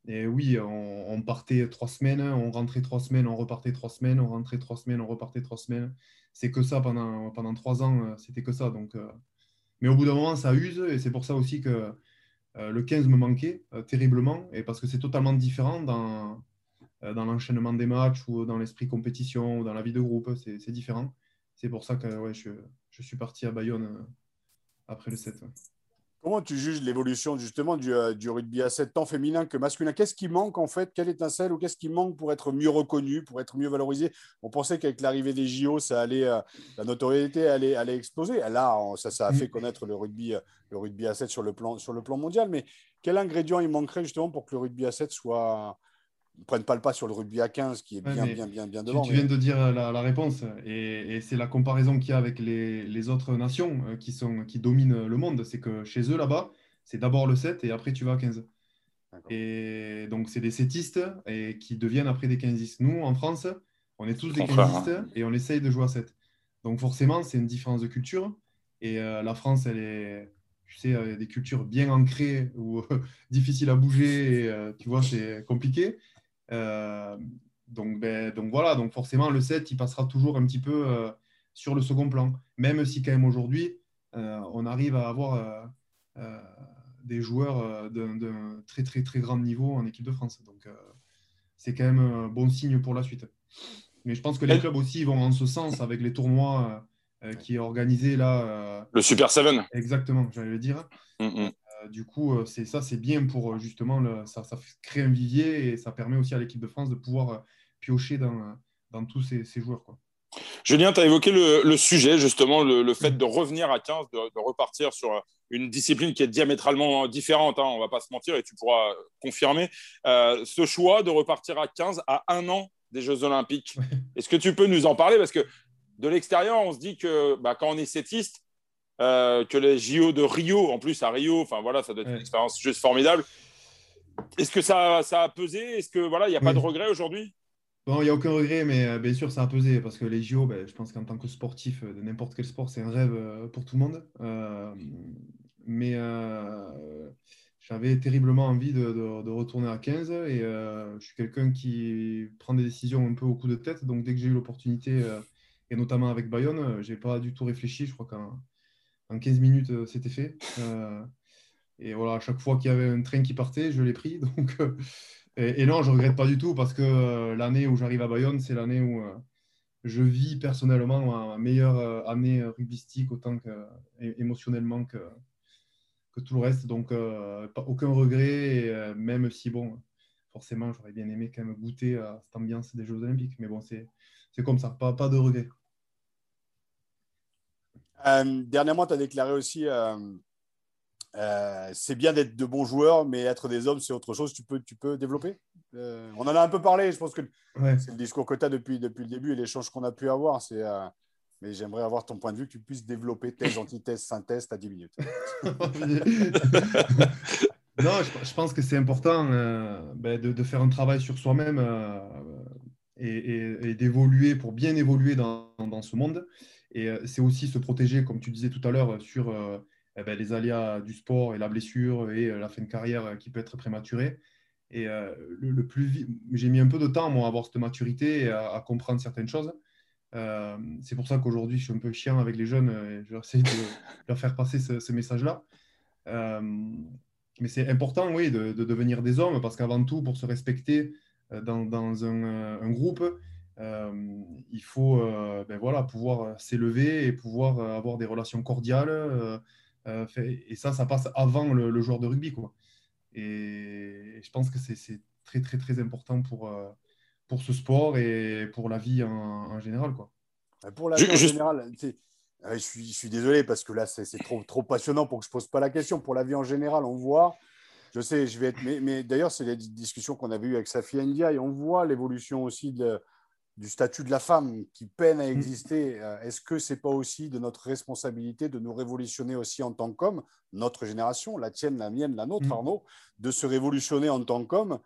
Et oui, on, partait trois semaines, on rentrait trois semaines, on repartait trois semaines, on rentrait trois semaines, on repartait trois semaines. C'est que ça pendant, pendant trois ans, euh, c'était que ça. Donc, euh, mais au bout d'un moment, ça use et c'est pour ça aussi que le 15 me manquait terriblement et parce que c'est totalement différent dans, euh, dans l'enchaînement des matchs ou dans l'esprit compétition ou dans la vie de groupe, c'est différent. C'est pour ça que ouais, je, je, suis parti à Bayonne euh, après le 7. Comment tu juges l'évolution justement du, euh, du, rugby à 7 tant féminin que masculin? Qu'est-ce qui manque en fait? Quelle étincelle ou qu'est-ce qui manque pour être mieux reconnu, pour être mieux valorisé? On pensait qu'avec l'arrivée des JO, ça allait, la notoriété allait, allait exploser. Là, ça, ça a fait connaître le rugby, le rugby à 7 sur le, plan, sur le plan mondial. Mais quel ingrédient il manquerait justement pour que le rugby à 7 soit, ne prennent pas le pas sur le rugby à 15 qui est bien, bien, bien, bien devant. Tu, viens de dire la, réponse et, c'est la comparaison qu'il y a avec les, autres nations euh, qui, sont, qui dominent le monde. C'est que chez eux, là-bas, c'est d'abord le 7 et après tu vas à 15. Et donc, c'est des setistes et qui deviennent après des 15 Nous, en France, on est tous des 15 et on essaye de jouer à 7. Donc, forcément, c'est une différence de culture. Et euh, la France, elle est, tu sais, euh, des cultures bien ancrées ou difficiles à bouger. Et, tu vois, c'est compliqué. Euh, donc, ben, donc voilà, donc forcément, le 7, il passera toujours un petit peu euh, sur le second plan. Même si quand même aujourd'hui, euh, on arrive à avoir des joueurs d'un très très très grand niveau en équipe de France. Donc c'est quand même un bon signe pour la suite. Mais je pense que les clubs aussi vont en ce sens avec les tournois qui est organisé là. le Super 7. Exactement, j'allais le dire. Mm, mm. Du coup, c'est ça, c'est bien pour justement, le, ça, ça, crée un vivier et ça permet aussi à l'équipe de France de pouvoir piocher dans, dans tous ces, ces joueurs. Quoi. Julien, tu as évoqué le, sujet, justement, le, fait de revenir à 15, de, repartir sur une discipline qui est diamétralement différente, hein, on ne va pas se mentir, et tu pourras confirmer. Euh, ce choix de repartir à 15 à un an des Jeux Olympiques, est-ce que tu peux nous en parler? Parce que de l'extérieur, on se dit que bah, quand on est sétiste, euh, que les JO de Rio, en plus à Rio, enfin voilà, ça doit être une expérience juste formidable. Est-ce que ça, ça a pesé? Est-ce que voilà, il n'y a pas de regret aujourd'hui? Bon, il n'y a aucun regret, mais euh, bien sûr, ça a pesé parce que les JO, ben, je pense qu'en tant que sportif de n'importe quel sport, c'est un rêve euh, pour tout le monde. mais j'avais terriblement envie de, retourner à 15 et je suis quelqu'un qui prend des décisions un peu au coup de tête. Donc, dès que j'ai eu l'opportunité, et notamment avec Bayonne, je n'ai pas du tout réfléchi. Je crois qu'en 15 minutes, c'était fait. et voilà, à chaque fois qu'il y avait un train qui partait, je l'ai pris. Donc, et, non, je ne regrette pas du tout parce que euh, l'année où j'arrive à Bayonne, c'est l'année où euh, je vis personnellement ma meilleure euh, année rugbystique autant que, émotionnellement que, tout le reste. Donc, aucun regret, même si, bon, forcément, j'aurais bien aimé quand même goûter à cette ambiance des Jeux Olympiques. Mais bon, c'est comme ça, pas, pas de regret. Dernièrement, tu as déclaré aussi euh, c'est bien d'être de bons joueurs, mais être des hommes, c'est autre chose. Tu peux, tu peux développer? Euh, On en a un peu parlé. Je pense que c'est le discours que tu as depuis, depuis le début et l'échange qu'on a pu avoir. C'est, euh, mais j'aimerais avoir ton point de vue, que tu puisses développer thèse, antithèse, synthèse à 10 minutes. non, je, pense que c'est important ben, de, faire un travail sur soi-même et, d'évoluer pour bien évoluer dans, dans ce monde. Et c'est aussi se protéger, comme tu disais tout à l'heure, sur eh ben, les aléas du sport et la blessure et euh, la fin de carrière euh, qui peut être prématurée. Et euh, le, plus j'ai mis un peu de temps moi, à avoir cette maturité et à, comprendre certaines choses. c'est pour ça qu'aujourd'hui, je suis un peu chiant avec les jeunes et j'essaie de leur faire passer ce, message-là. mais c'est important, oui, de, devenir des hommes parce qu'avant tout, pour se respecter dans, dans un, groupe, il faut ben voilà, pouvoir s'élever et pouvoir avoir des relations cordiales euh, et ça, ça passe avant le, joueur de rugby. Quoi. Et je pense que c'est très, très, très important pour, euh, pour ce sport et pour la vie en, général. Quoi. Pour la vie en général, je suis, je suis, désolé parce que là, c'est trop, trop passionnant pour que je ne pose pas la question. Pour la vie en général, on voit, je sais, je vais être, mais, mais d'ailleurs, c'est les discussions qu'on avait eues avec Safi et on voit l'évolution aussi de, du statut de la femme qui peine à mm. exister, euh, est-ce que c'est pas aussi de notre responsabilité de nous révolutionner aussi en tant qu'homme, notre génération, la tienne, la mienne, la nôtre, mm. Arnaud, de se révolutionner en tant qu'homme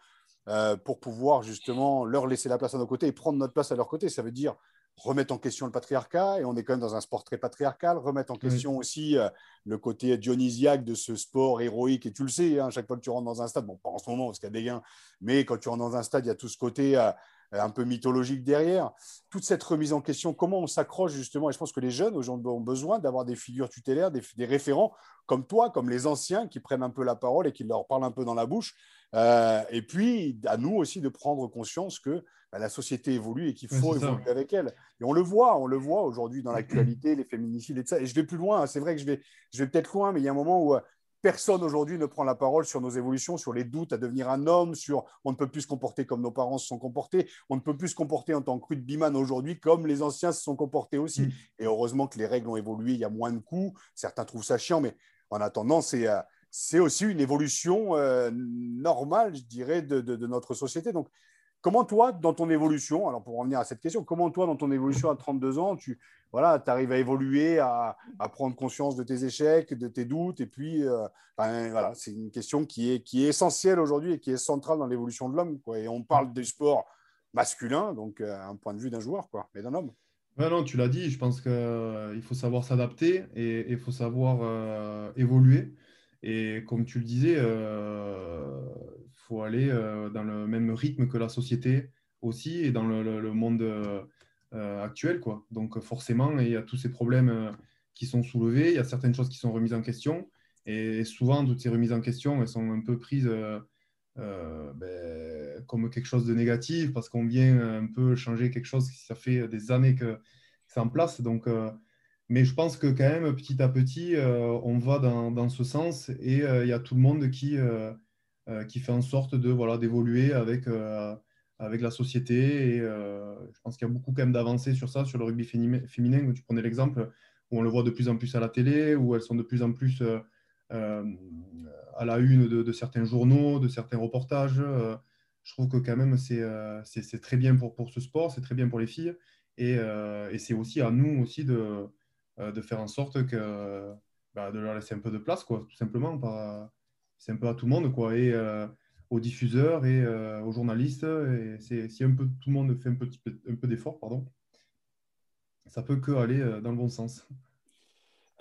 euh, pour pouvoir justement leur laisser la place à nos côtés et prendre notre place à leur côté? Ça veut dire remettre en question le patriarcat, et on est quand même dans un sport très patriarcal, remettre en question aussi euh, le côté dionysiaque de ce sport héroïque, et tu le sais, hein, chaque fois que tu rentres dans un stade, bon, pas en ce moment parce qu'il y a des gains, mais quand tu rentres dans un stade, il y a tout ce côté euh, un peu mythologique derrière. Toute cette remise en question, comment on s'accroche justement, et je pense que les jeunes aujourd'hui ont besoin d'avoir des figures tutélaires, des, référents comme toi, comme les anciens qui prennent un peu la parole et qui leur parlent un peu dans la bouche. Euh, et puis, à nous aussi de prendre conscience que bah, la société évolue et qu'il faut évoluer avec elle. Et on le voit, on le voit aujourd'hui dans l'actualité, les féminicides et tout ça. Et je vais plus loin, hein. c'est vrai que je vais, je vais peut-être loin, mais il y a un moment où euh, personne aujourd'hui ne prend la parole sur nos évolutions, sur les doutes à devenir un homme, sur on ne peut plus se comporter comme nos parents se sont comportés, on ne peut plus se comporter en tant que rugbyman aujourd'hui comme les anciens se sont comportés aussi. Mm. Et heureusement que les règles ont évolué, il y a moins de coups. Certains trouvent ça chiant, mais en attendant, c'est euh, c'est aussi une évolution euh, normale, je dirais, de, de, notre société. Donc, Comment toi, dans ton évolution, alors pour revenir à cette question, comment toi, dans ton évolution à 32 ans, tu voilà, arrives à évoluer, à, prendre conscience de tes échecs, de tes doutes, et puis euh, voilà, c'est une question qui est, qui est essentielle aujourd'hui et qui est centrale dans l'évolution de l'homme. Et on parle des sports masculins, donc euh, un point de vue d'un joueur, quoi, mais d'un homme. non, tu l'as dit, je pense qu'il euh, faut savoir s'adapter et il faut savoir évoluer. Et comme tu le disais, faut aller euh, dans le même rythme que la société aussi et dans le, monde euh, actuel. Quoi. Donc forcément, il y a tous ces problèmes euh, qui sont soulevés, il y a certaines choses qui sont remises en question. Et souvent, toutes ces remises en question, elles sont un peu prises ben, comme quelque chose de négatif parce qu'on vient un peu changer quelque chose qui ça fait des années que c'est en place. Donc, mais je pense que quand même, petit à petit, on va dans, ce sens et il y a tout le monde qui, qui fait en sorte de voilà d'évoluer avec avec la société. Et euh, je pense qu'il y a beaucoup quand même d'avancées sur ça, sur le rugby féminin, tu prenais l'exemple, où on le voit de plus en plus à la télé, où elles sont de plus en plus euh, euh, à la une de, certains journaux, de certains reportages. je trouve que quand même, c'est très bien pour, pour ce sport, c'est très bien pour les filles. Et, et c'est aussi à nous aussi de, de faire en sorte que, bah, de leur laisser un peu de place, quoi, tout simplement. C'est un peu à tout le monde. Quoi. Et, aux diffuseurs et euh, aux journalistes. Et si un peu tout le monde fait un, un peu d'effort, pardon, ça peut que aller euh, dans le bon sens.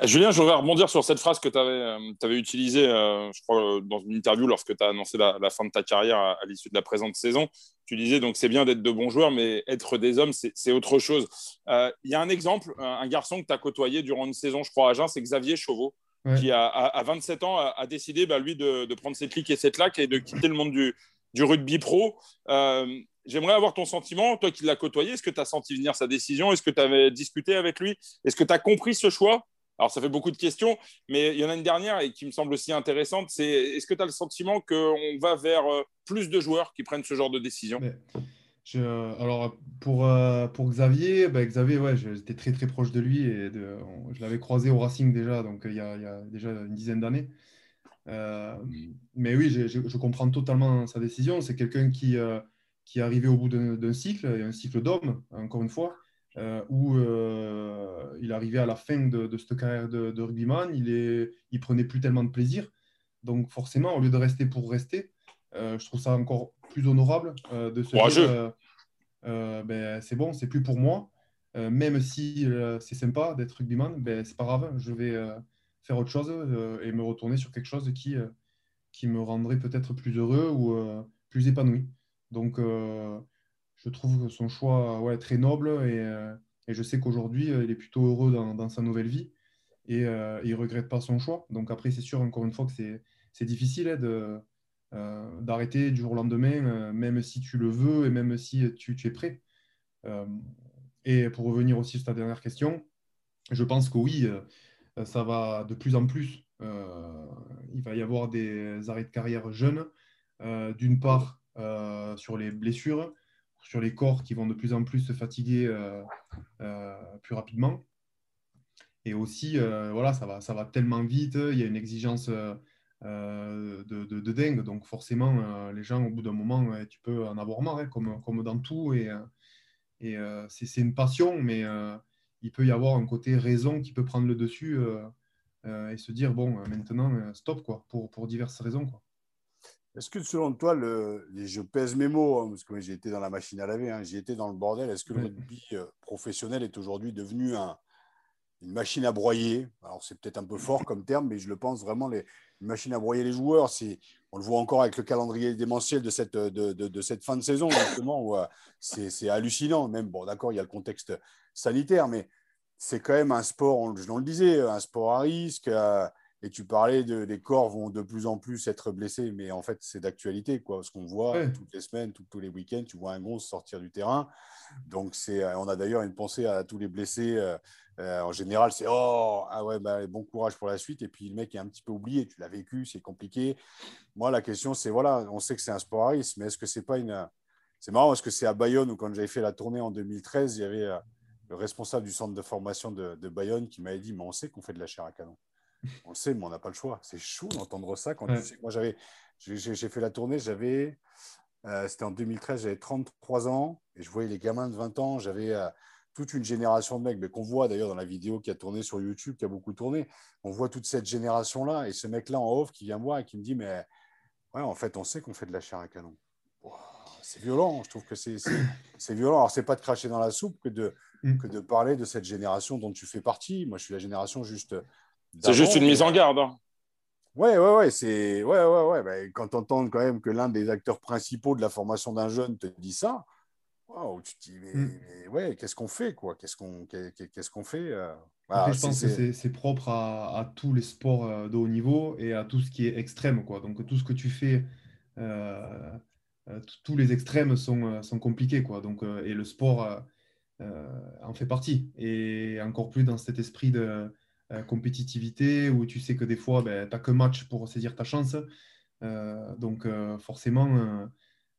Euh, Julien, je voudrais rebondir sur cette phrase que tu avais, utilisée, je crois, dans une interview lorsque tu as annoncé la, fin de ta carrière à, l'issue de la présente saison. Tu disais donc c'est bien d'être de bons joueurs, mais être des hommes, c'est autre chose. Il y a un exemple, un garçon que tu as côtoyé durant une saison, je crois, à Jeun, c'est Xavier Chauveau qui, a, à, 27 ans, a, décidé, bah, lui, de, prendre ses clics et ses claques et de quitter le monde du, du rugby pro. Euh, j'aimerais avoir ton sentiment, toi qui l'as côtoyé, est-ce que tu as senti venir sa décision? Est-ce que tu avais discuté avec lui? Est-ce que tu as compris ce choix? Alors, ça fait beaucoup de questions, mais il y en a une dernière et qui me semble aussi intéressante. C'est est-ce que tu as le sentiment qu'on va vers euh, plus de joueurs qui prennent ce genre de décision? Alors, pour, euh, pour Xavier, bah, Xavier, ouais, j'étais très très proche de lui et je l'avais croisé au Racing déjà, donc il y a, il y a déjà une dizaine d'années. Euh, mais oui, je, comprends totalement sa décision. C'est quelqu'un qui, euh, qui est arrivé au bout d'un cycle, un cycle d'homme, encore une fois, où il arrivait à la fin de, de cette carrière de, de rugbyman, il, est, il prenait plus tellement de plaisir. Donc forcément, au lieu de rester pour rester, je trouve ça encore plus honorable euh, de se dire euh, euh, ben, c'est bon, c'est plus pour moi. même si c'est sympa d'être rugbyman, ben, c'est pas grave, je vais faire autre chose et me retourner sur quelque chose qui, qui me rendrait peut-être plus heureux ou plus épanoui. Donc, je trouve son choix ouais, très noble et, et je sais qu'aujourd'hui, il est plutôt heureux dans, dans sa nouvelle vie et, il ne regrette pas son choix. Donc, après, c'est sûr, encore une fois, que c'est difficile hein, de, d'arrêter du jour au lendemain, euh, même si tu le veux et même si tu, es prêt. Euh, et pour revenir aussi sur ta dernière question, je pense que oui, ça va de plus en plus. il va y avoir des arrêts de carrière jeunes, d'une part sur les blessures, sur les corps qui vont de plus en plus se fatiguer plus rapidement. Et aussi, voilà, ça va, ça va tellement vite, il y a une exigence euh, de, de, dingue. Donc forcément, euh, les gens, au bout d'un moment, tu peux en avoir marre, hein, comme, comme dans tout. Et, euh, et c'est une passion, mais il peut y avoir un côté raison qui peut prendre le dessus et se dire, bon, maintenant, stop, quoi, pour, pour diverses raisons. Quoi. Est-ce que selon toi, le, je pèse mes mots, hein, parce que j'ai été dans la machine à laver, hein, j'ai été dans le bordel, est-ce que le rugby professionnel est aujourd'hui devenu un, une machine à broyer Alors c'est peut-être un peu fort comme terme, mais je le pense vraiment, les, une machine à broyer les joueurs. On le voit encore avec le calendrier démentiel de cette, de, de, cette fin de saison, justement, où euh, c'est hallucinant. Même, bon, d'accord, il y a le contexte sanitaire, mais c'est quand même un sport, on, je le disais, un sport à risque. Euh, et tu parlais de, des corps vont de plus en plus être blessés, mais en fait, c'est d'actualité, quoi. Ce qu'on voit toutes les semaines, tous les week-ends, tu vois un gros sortir du terrain. Donc, c'est, on a d'ailleurs une pensée à tous les blessés euh, euh, en général, c'est oh, ah ouais, bah, bon courage pour la suite. Et puis le mec est un petit peu oublié. Tu l'as vécu, c'est compliqué. Moi, la question, c'est voilà, on sait que c'est un sport à risque, mais est-ce que c'est pas une. C'est marrant parce que c'est à Bayonne où, quand j'avais fait la tournée en 2013, il y avait euh, le responsable du centre de formation de, Bayonne qui m'avait dit Mais on sait qu'on fait de la chair à canon. On le sait, mais on n'a pas le choix. C'est chaud d'entendre ça. Quand Moi, j'avais, j'ai fait la tournée, j'avais. Euh, c'était en 2013, j'avais 33 ans et je voyais les gamins de 20 ans. J'avais toute une génération de mecs, mais qu'on voit d'ailleurs dans la vidéo qui a tourné sur YouTube, qui a beaucoup tourné. On voit toute cette génération-là et ce mec-là en off qui vient me voir et qui me dit Mais ouais, en fait, on sait qu'on fait de la chair à canon. c'est violent, je trouve que c'est violent. Alors, c'est pas de cracher dans la soupe que de, mm. que de parler de cette génération dont tu fais partie. Moi, je suis la génération juste. C'est juste une mise en garde. Hein. Ouais, ouais, ouais, c'est ouais, ouais, ouais. Ben, quand tu entends quand même que l'un des acteurs principaux de la formation d'un jeune te dit ça, tu te dis, mm. mais, ouais, qu'est-ce qu'on fait, quoi? Qu'est-ce qu'on qu'est-ce qu'on fait euh? Je pense que c'est propre à, à, tous les sports euh, de haut niveau et à tout ce qui est extrême, quoi. Donc, tout ce que tu fais tous les extrêmes sont, sont compliqués. Quoi. Donc, et le sport en fait partie. Et encore plus dans cet esprit de compétitivité où tu sais que des fois, ben, tu n'as que match pour saisir ta chance. donc forcément,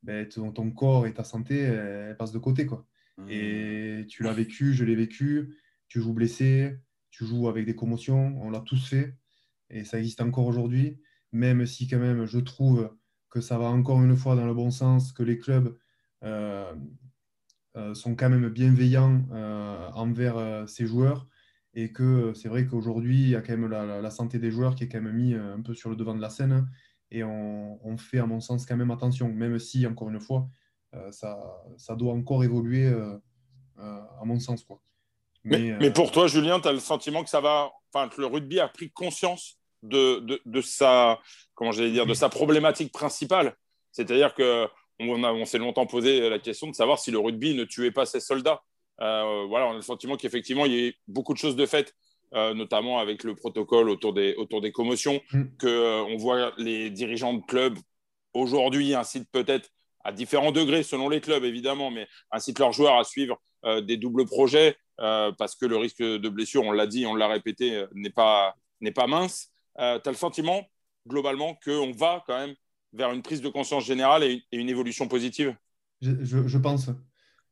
ben, ton, corps et ta santé passent de côté. Quoi. Mmh. Et tu l'as vécu, je l'ai vécu. Tu joues blessé, tu joues avec des commotions, on l'a tous fait. Et ça existe encore aujourd'hui, même si quand même je trouve que ça va encore une fois dans le bon sens, que les clubs euh, euh, sont quand même bienveillants euh, envers ces joueurs et que c'est vrai qu'aujourd'hui, il y a quand même la, santé des joueurs qui est quand même mis un peu sur le devant de la scène et on, on fait à mon sens quand même attention, même si, encore une fois, ça, ça, doit encore évoluer à mon sens. Quoi. Mais, mais, pour toi, Julien, tu as le sentiment que ça va, enfin, que le rugby a pris conscience de, de, de sa, comment j'allais dire, de sa problématique principale? C'est-à-dire que on, on s'est longtemps posé la question de savoir si le rugby ne tuait pas ses soldats. Euh, voilà, on a le sentiment qu'effectivement, il y a beaucoup de choses de faites, euh, notamment avec le protocole autour des, autour des commotions, mm. que euh, on voit les dirigeants de clubs aujourd'hui incitent peut-être à différents degrés selon les clubs évidemment, mais incitent leurs joueurs à suivre des doubles projets parce que le risque de blessure, on l'a dit, on l'a répété, n'est pas, n'est pas mince. tu as le sentiment globalement qu'on va quand même vers une prise de conscience générale et, une évolution positive? Je, pense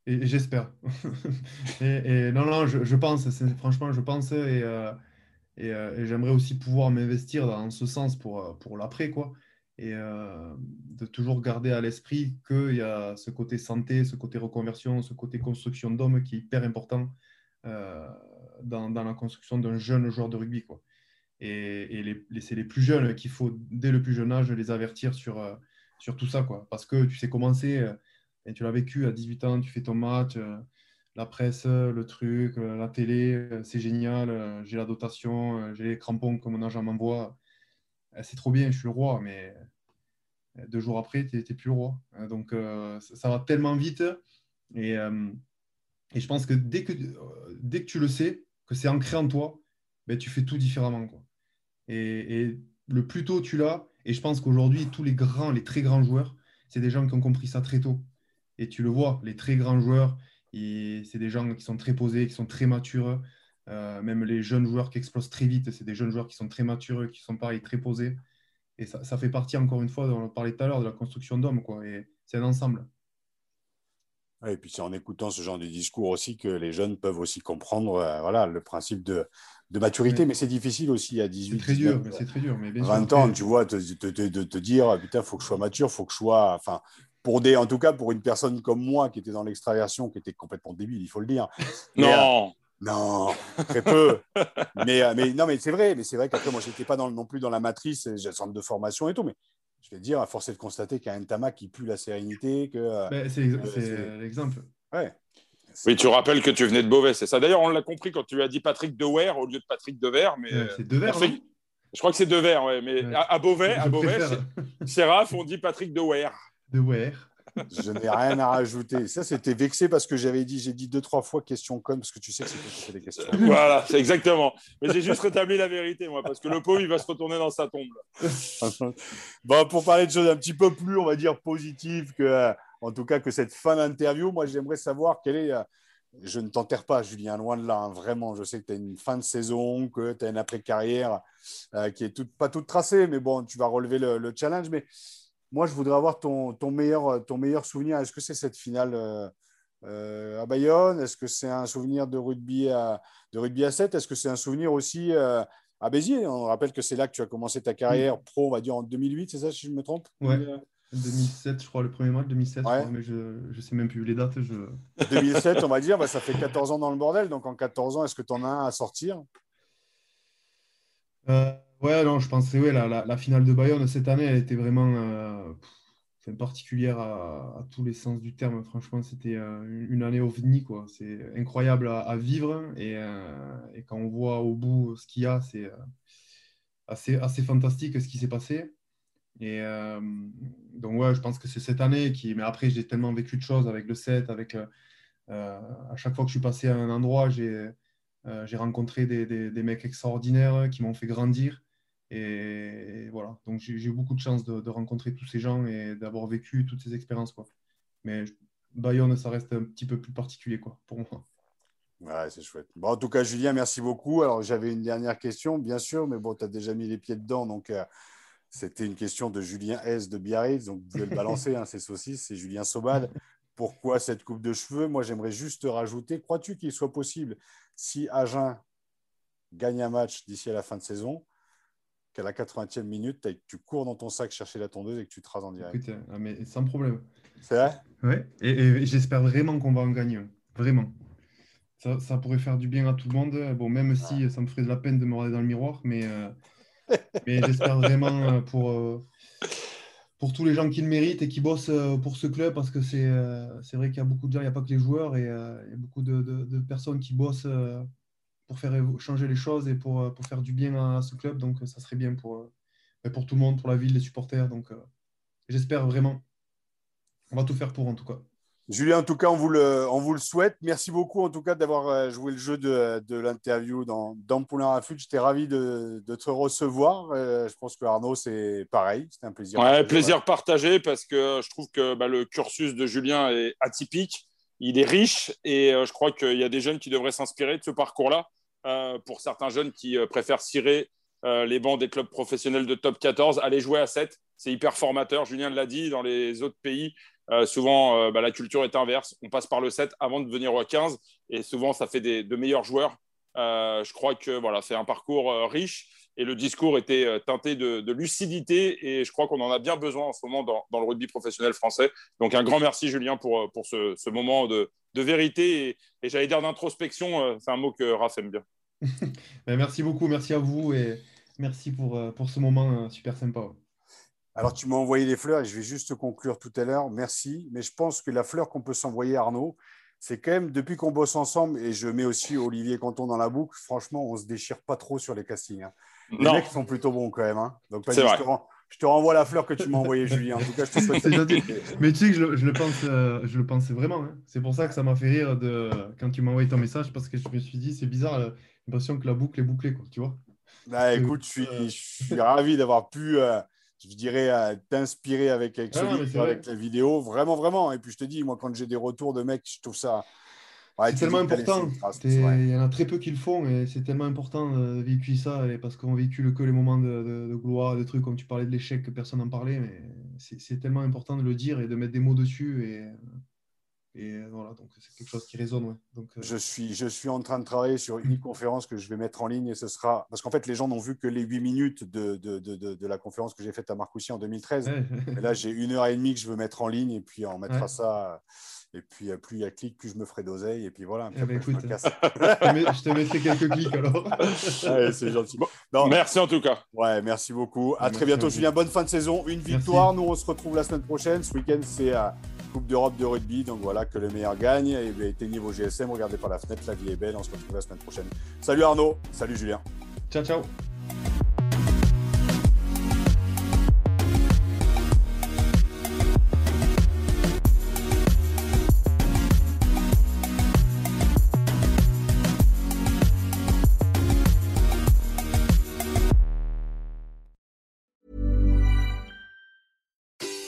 et, j'espère. et, non, non, je, pense, franchement, je pense et, euh, euh, et, j'aimerais aussi pouvoir m'investir dans ce sens pour, euh, pour l'après, quoi. Et de toujours garder à l'esprit qu'il y a ce côté santé, ce côté reconversion, ce côté construction d'hommes qui est hyper important dans, dans, la construction d'un jeune joueur de rugby, quoi. Et, les, c'est les plus jeunes qu'il faut, dès le plus jeune âge, les avertir sur, sur tout ça. Quoi. Parce que tu sais commencer, et tu l'as vécu à 18 ans, tu fais ton match, euh, la presse, le truc, la télé, c'est génial, j'ai la dotation, j'ai les crampons que mon agent m'envoie. c'est trop bien, je suis le roi, mais deux jours après, tu n'es plus le roi. Donc ça va tellement vite. Et, je pense que dès, que dès que tu le sais, que c'est ancré en toi, ben, tu fais tout différemment. Et, le plus tôt tu l'as, et je pense qu'aujourd'hui, tous les grands, les très grands joueurs, c'est des gens qui ont compris ça très tôt. Et tu le vois, les très grands joueurs, c'est des gens qui sont très posés, qui sont très matures. Euh, même les jeunes joueurs qui explosent très vite, c'est des jeunes joueurs qui sont très matures, qui sont pareil, très posés. Et ça, ça fait partie, encore une fois, on parlait tout à l'heure, de la construction d'hommes. Et c'est un ensemble. et puis c'est en écoutant ce genre de discours aussi que les jeunes peuvent aussi comprendre euh, voilà, le principe de, de maturité, mais c'est difficile aussi à 18 C'est très dur, c'est très dur. Mais 20 ans, tu vois, de te, dire, putain, il faut que je sois mature, il faut que je sois. Enfin, pour des, en tout cas, pour une personne comme moi qui était dans l'extraversion, qui était complètement débile, il faut le dire. non! Euh, non, très peu. mais, euh, mais non, mais c'est vrai. Mais c'est vrai qu'après, moi, je n'étais pas dans, non plus dans la matrice, j'ai un centre de formation et tout. Mais je vais dire, à force de constater qu'il y a un Tama qui pue la sérénité. que euh, ben, C'est l'exemple. Ouais. Oui, tu rappelles que tu venais de Beauvais, c'est ça. D'ailleurs, on l'a compris quand tu as dit Patrick Dewer au lieu de Patrick Dever. Mais c'est Dever. Je crois que c'est Dever, ouais. Mais à, Beauvais, à Beauvais, chez, Raph, on dit Patrick Dewer. Dewer. Je n'ai rien à rajouter. Ça, c'était vexé parce que j'avais dit, j'ai dit deux, trois fois question con parce que tu sais que c'est des questions. Voilà, c'est exactement. Mais j'ai juste rétabli la vérité, moi, parce que le pauvre, il va se retourner dans sa tombe. bon, pour parler de choses un petit peu plus, on va dire, positives que en tout cas que cette fin d'interview. Moi, j'aimerais savoir quelle est. Euh, je ne t'enterre pas, Julien, loin de là. Hein. vraiment, je sais que tu as une fin de saison, que tu as une après-carrière euh, qui est toute, pas toute tracée, mais bon, tu vas relever le, challenge. Mais moi, je voudrais avoir ton, ton, meilleur, ton meilleur souvenir. Est-ce que c'est cette finale euh, à Bayonne? Est-ce que c'est un souvenir de rugby à, de rugby à 7 Est-ce que c'est un souvenir aussi à Béziers? On rappelle que c'est là que tu as commencé ta carrière pro, on va dire en 2008, c'est ça, si je me trompe? Ouais. 2007, je crois, le premier match, 2007, mais je ne sais même plus les dates. Je... 2007, on va dire, bah, ça fait 14 ans dans le bordel. Donc en 14 ans, est-ce que tu en as un à sortir? Euh, Ouais, non, je pense que ouais, la, la, finale de Bayonne cette année, elle était vraiment euh, particulière à, tous les sens du terme. Franchement, c'était euh, une année ovni. C'est incroyable à, vivre. Et, euh, et, quand on voit au bout ce qu'il y a, c'est assez, assez fantastique ce qui s'est passé. Et donc, ouais, je pense que c'est cette année qui. Mais après, j'ai tellement vécu de choses avec le set, avec. À chaque fois que je suis passé à un endroit, j'ai j'ai rencontré des, des, mecs extraordinaires qui m'ont fait grandir. Et, voilà, donc j'ai eu beaucoup de chance de, rencontrer tous ces gens et d'avoir vécu toutes ces expériences. Quoi. Mais Bayonne, ça reste un petit peu plus particulier quoi, pour moi. Ouais, c'est chouette. Bon, en tout cas, Julien, merci beaucoup. Alors, j'avais une dernière question, bien sûr, mais bon, tu as déjà mis les pieds dedans. Donc, euh, c'était une question de Julien S. de Biarritz. Donc, vous pouvez le balancer, hein, c'est saucisses, c'est Julien Sobal. Pourquoi cette coupe de cheveux? Moi, j'aimerais juste rajouter crois-tu qu'il soit possible, si Agen gagne un match d'ici à la fin de saison, qu'à la 80e minute, tu cours dans ton sac chercher la tondeuse et que tu te rases en direct ah, mais sans problème. C'est vrai? Oui, et, et j'espère vraiment qu'on va en gagner. Vraiment. Ça, pourrait faire du bien à tout le monde. Bon, même si ça me ferait de la peine de me regarder dans le miroir, mais, euh, mais j'espère vraiment euh, pour, euh, pour tous les gens qui le méritent et qui bossent pour ce club, parce que c'est vrai qu'il y a beaucoup de gens, il n'y a pas que les joueurs, et il y a beaucoup de, de, personnes qui bossent pour faire changer les choses et pour, pour faire du bien à, ce club. Donc, ça serait bien pour, pour tout le monde, pour la ville, les supporters. Donc, j'espère vraiment. On va tout faire pour, en tout cas. Julien, en tout cas, on vous le, on vous le souhaite. Merci beaucoup, en tout cas, d'avoir euh, joué le jeu de, de l'interview dans, dans Poulain Rafut. J'étais ravi de, de, te recevoir. Euh, je pense que Arnaud, c'est pareil. C'était un plaisir. Ouais, plaisir partagé parce que je trouve que bah, le cursus de Julien est atypique. Il est riche et euh, je crois qu'il y a des jeunes qui devraient s'inspirer de ce parcours-là. Pour certains jeunes qui préfèrent cirer les bancs des clubs professionnels de top 14, aller jouer à 7, c'est hyper formateur. Julien l'a dit, dans les autres pays, euh, souvent, euh, bah, la culture est inverse. On passe par le 7 avant de venir au 15 et souvent, ça fait de meilleurs joueurs. Euh, je crois que voilà, c'est un parcours riche et le discours était teinté de, lucidité et je crois qu'on en a bien besoin en ce moment dans, le rugby professionnel français. Donc, un grand merci, Julien, pour, pour ce, moment de, vérité et, et j'allais dire d'introspection. c'est un mot que Raph aime bien. Ben, merci beaucoup, merci à vous et merci pour, pour ce moment super sympa. Alors, tu m'as envoyé des fleurs et je vais juste conclure tout à l'heure. Merci. Mais je pense que la fleur qu'on peut s'envoyer, Arnaud, c'est quand même depuis qu'on bosse ensemble, et je mets aussi Olivier Canton dans la boucle, franchement, on ne se déchire pas trop sur les castings. Hein. Les mecs sont plutôt bons quand même. Hein. Donc, je, te renvoie la fleur que tu m'as envoyée, Julien. En tout cas, je te souhaite. Mais tu sais que je, le, pense, euh, je le pensais vraiment. Hein. C'est pour ça que ça m'a fait rire de, quand tu m'as envoyé ton message, parce que je me suis dit, c'est bizarre, euh, l'impression que la boucle est bouclée, quoi, tu vois. Bah, écoute, je suis, je suis ravi d'avoir pu. Euh, je dirais, t'inspirer avec, avec, avec la vidéo. Vraiment, vraiment. Et puis, je te dis, moi, quand j'ai des retours de mecs, je trouve ça. C'est tellement important. Il y en a très peu qui le font et c'est tellement important de véhiculer ça parce qu'on véhicule que les moments de, de, gloire, des trucs comme tu parlais de l'échec que personne n'en parlait. Mais c'est tellement important de le dire et de mettre des mots dessus. Et et voilà, donc c'est quelque chose qui résonne. Donc, euh, je, suis, je suis en train de travailler sur une conférence que je vais mettre en ligne et ce sera. Parce qu'en fait, les gens n'ont vu que les 8 minutes de, de, de, de la conférence que j'ai faite à Marcoussis en 2013. et là, j'ai une heure et demie que je veux mettre en ligne et puis on mettra ça. Et puis, euh, plus il y a clic, plus je me ferai d'oseille. Et puis voilà. Eh ben, je, te mettrai quelques clics alors. c'est gentil. merci en tout cas. Ouais, merci beaucoup. À très bientôt, Julien. Bonne fin de saison. Une victoire. Nous, on se retrouve la semaine prochaine. Ce week-end, c'est à Coupe d'Europe de rugby. Donc voilà, que le meilleur gagne. Et éteignez vos GSM, regardez par la fenêtre, la vie est belle. On se retrouve la semaine prochaine. Salut Arnaud, salut Julien. Ciao, ciao.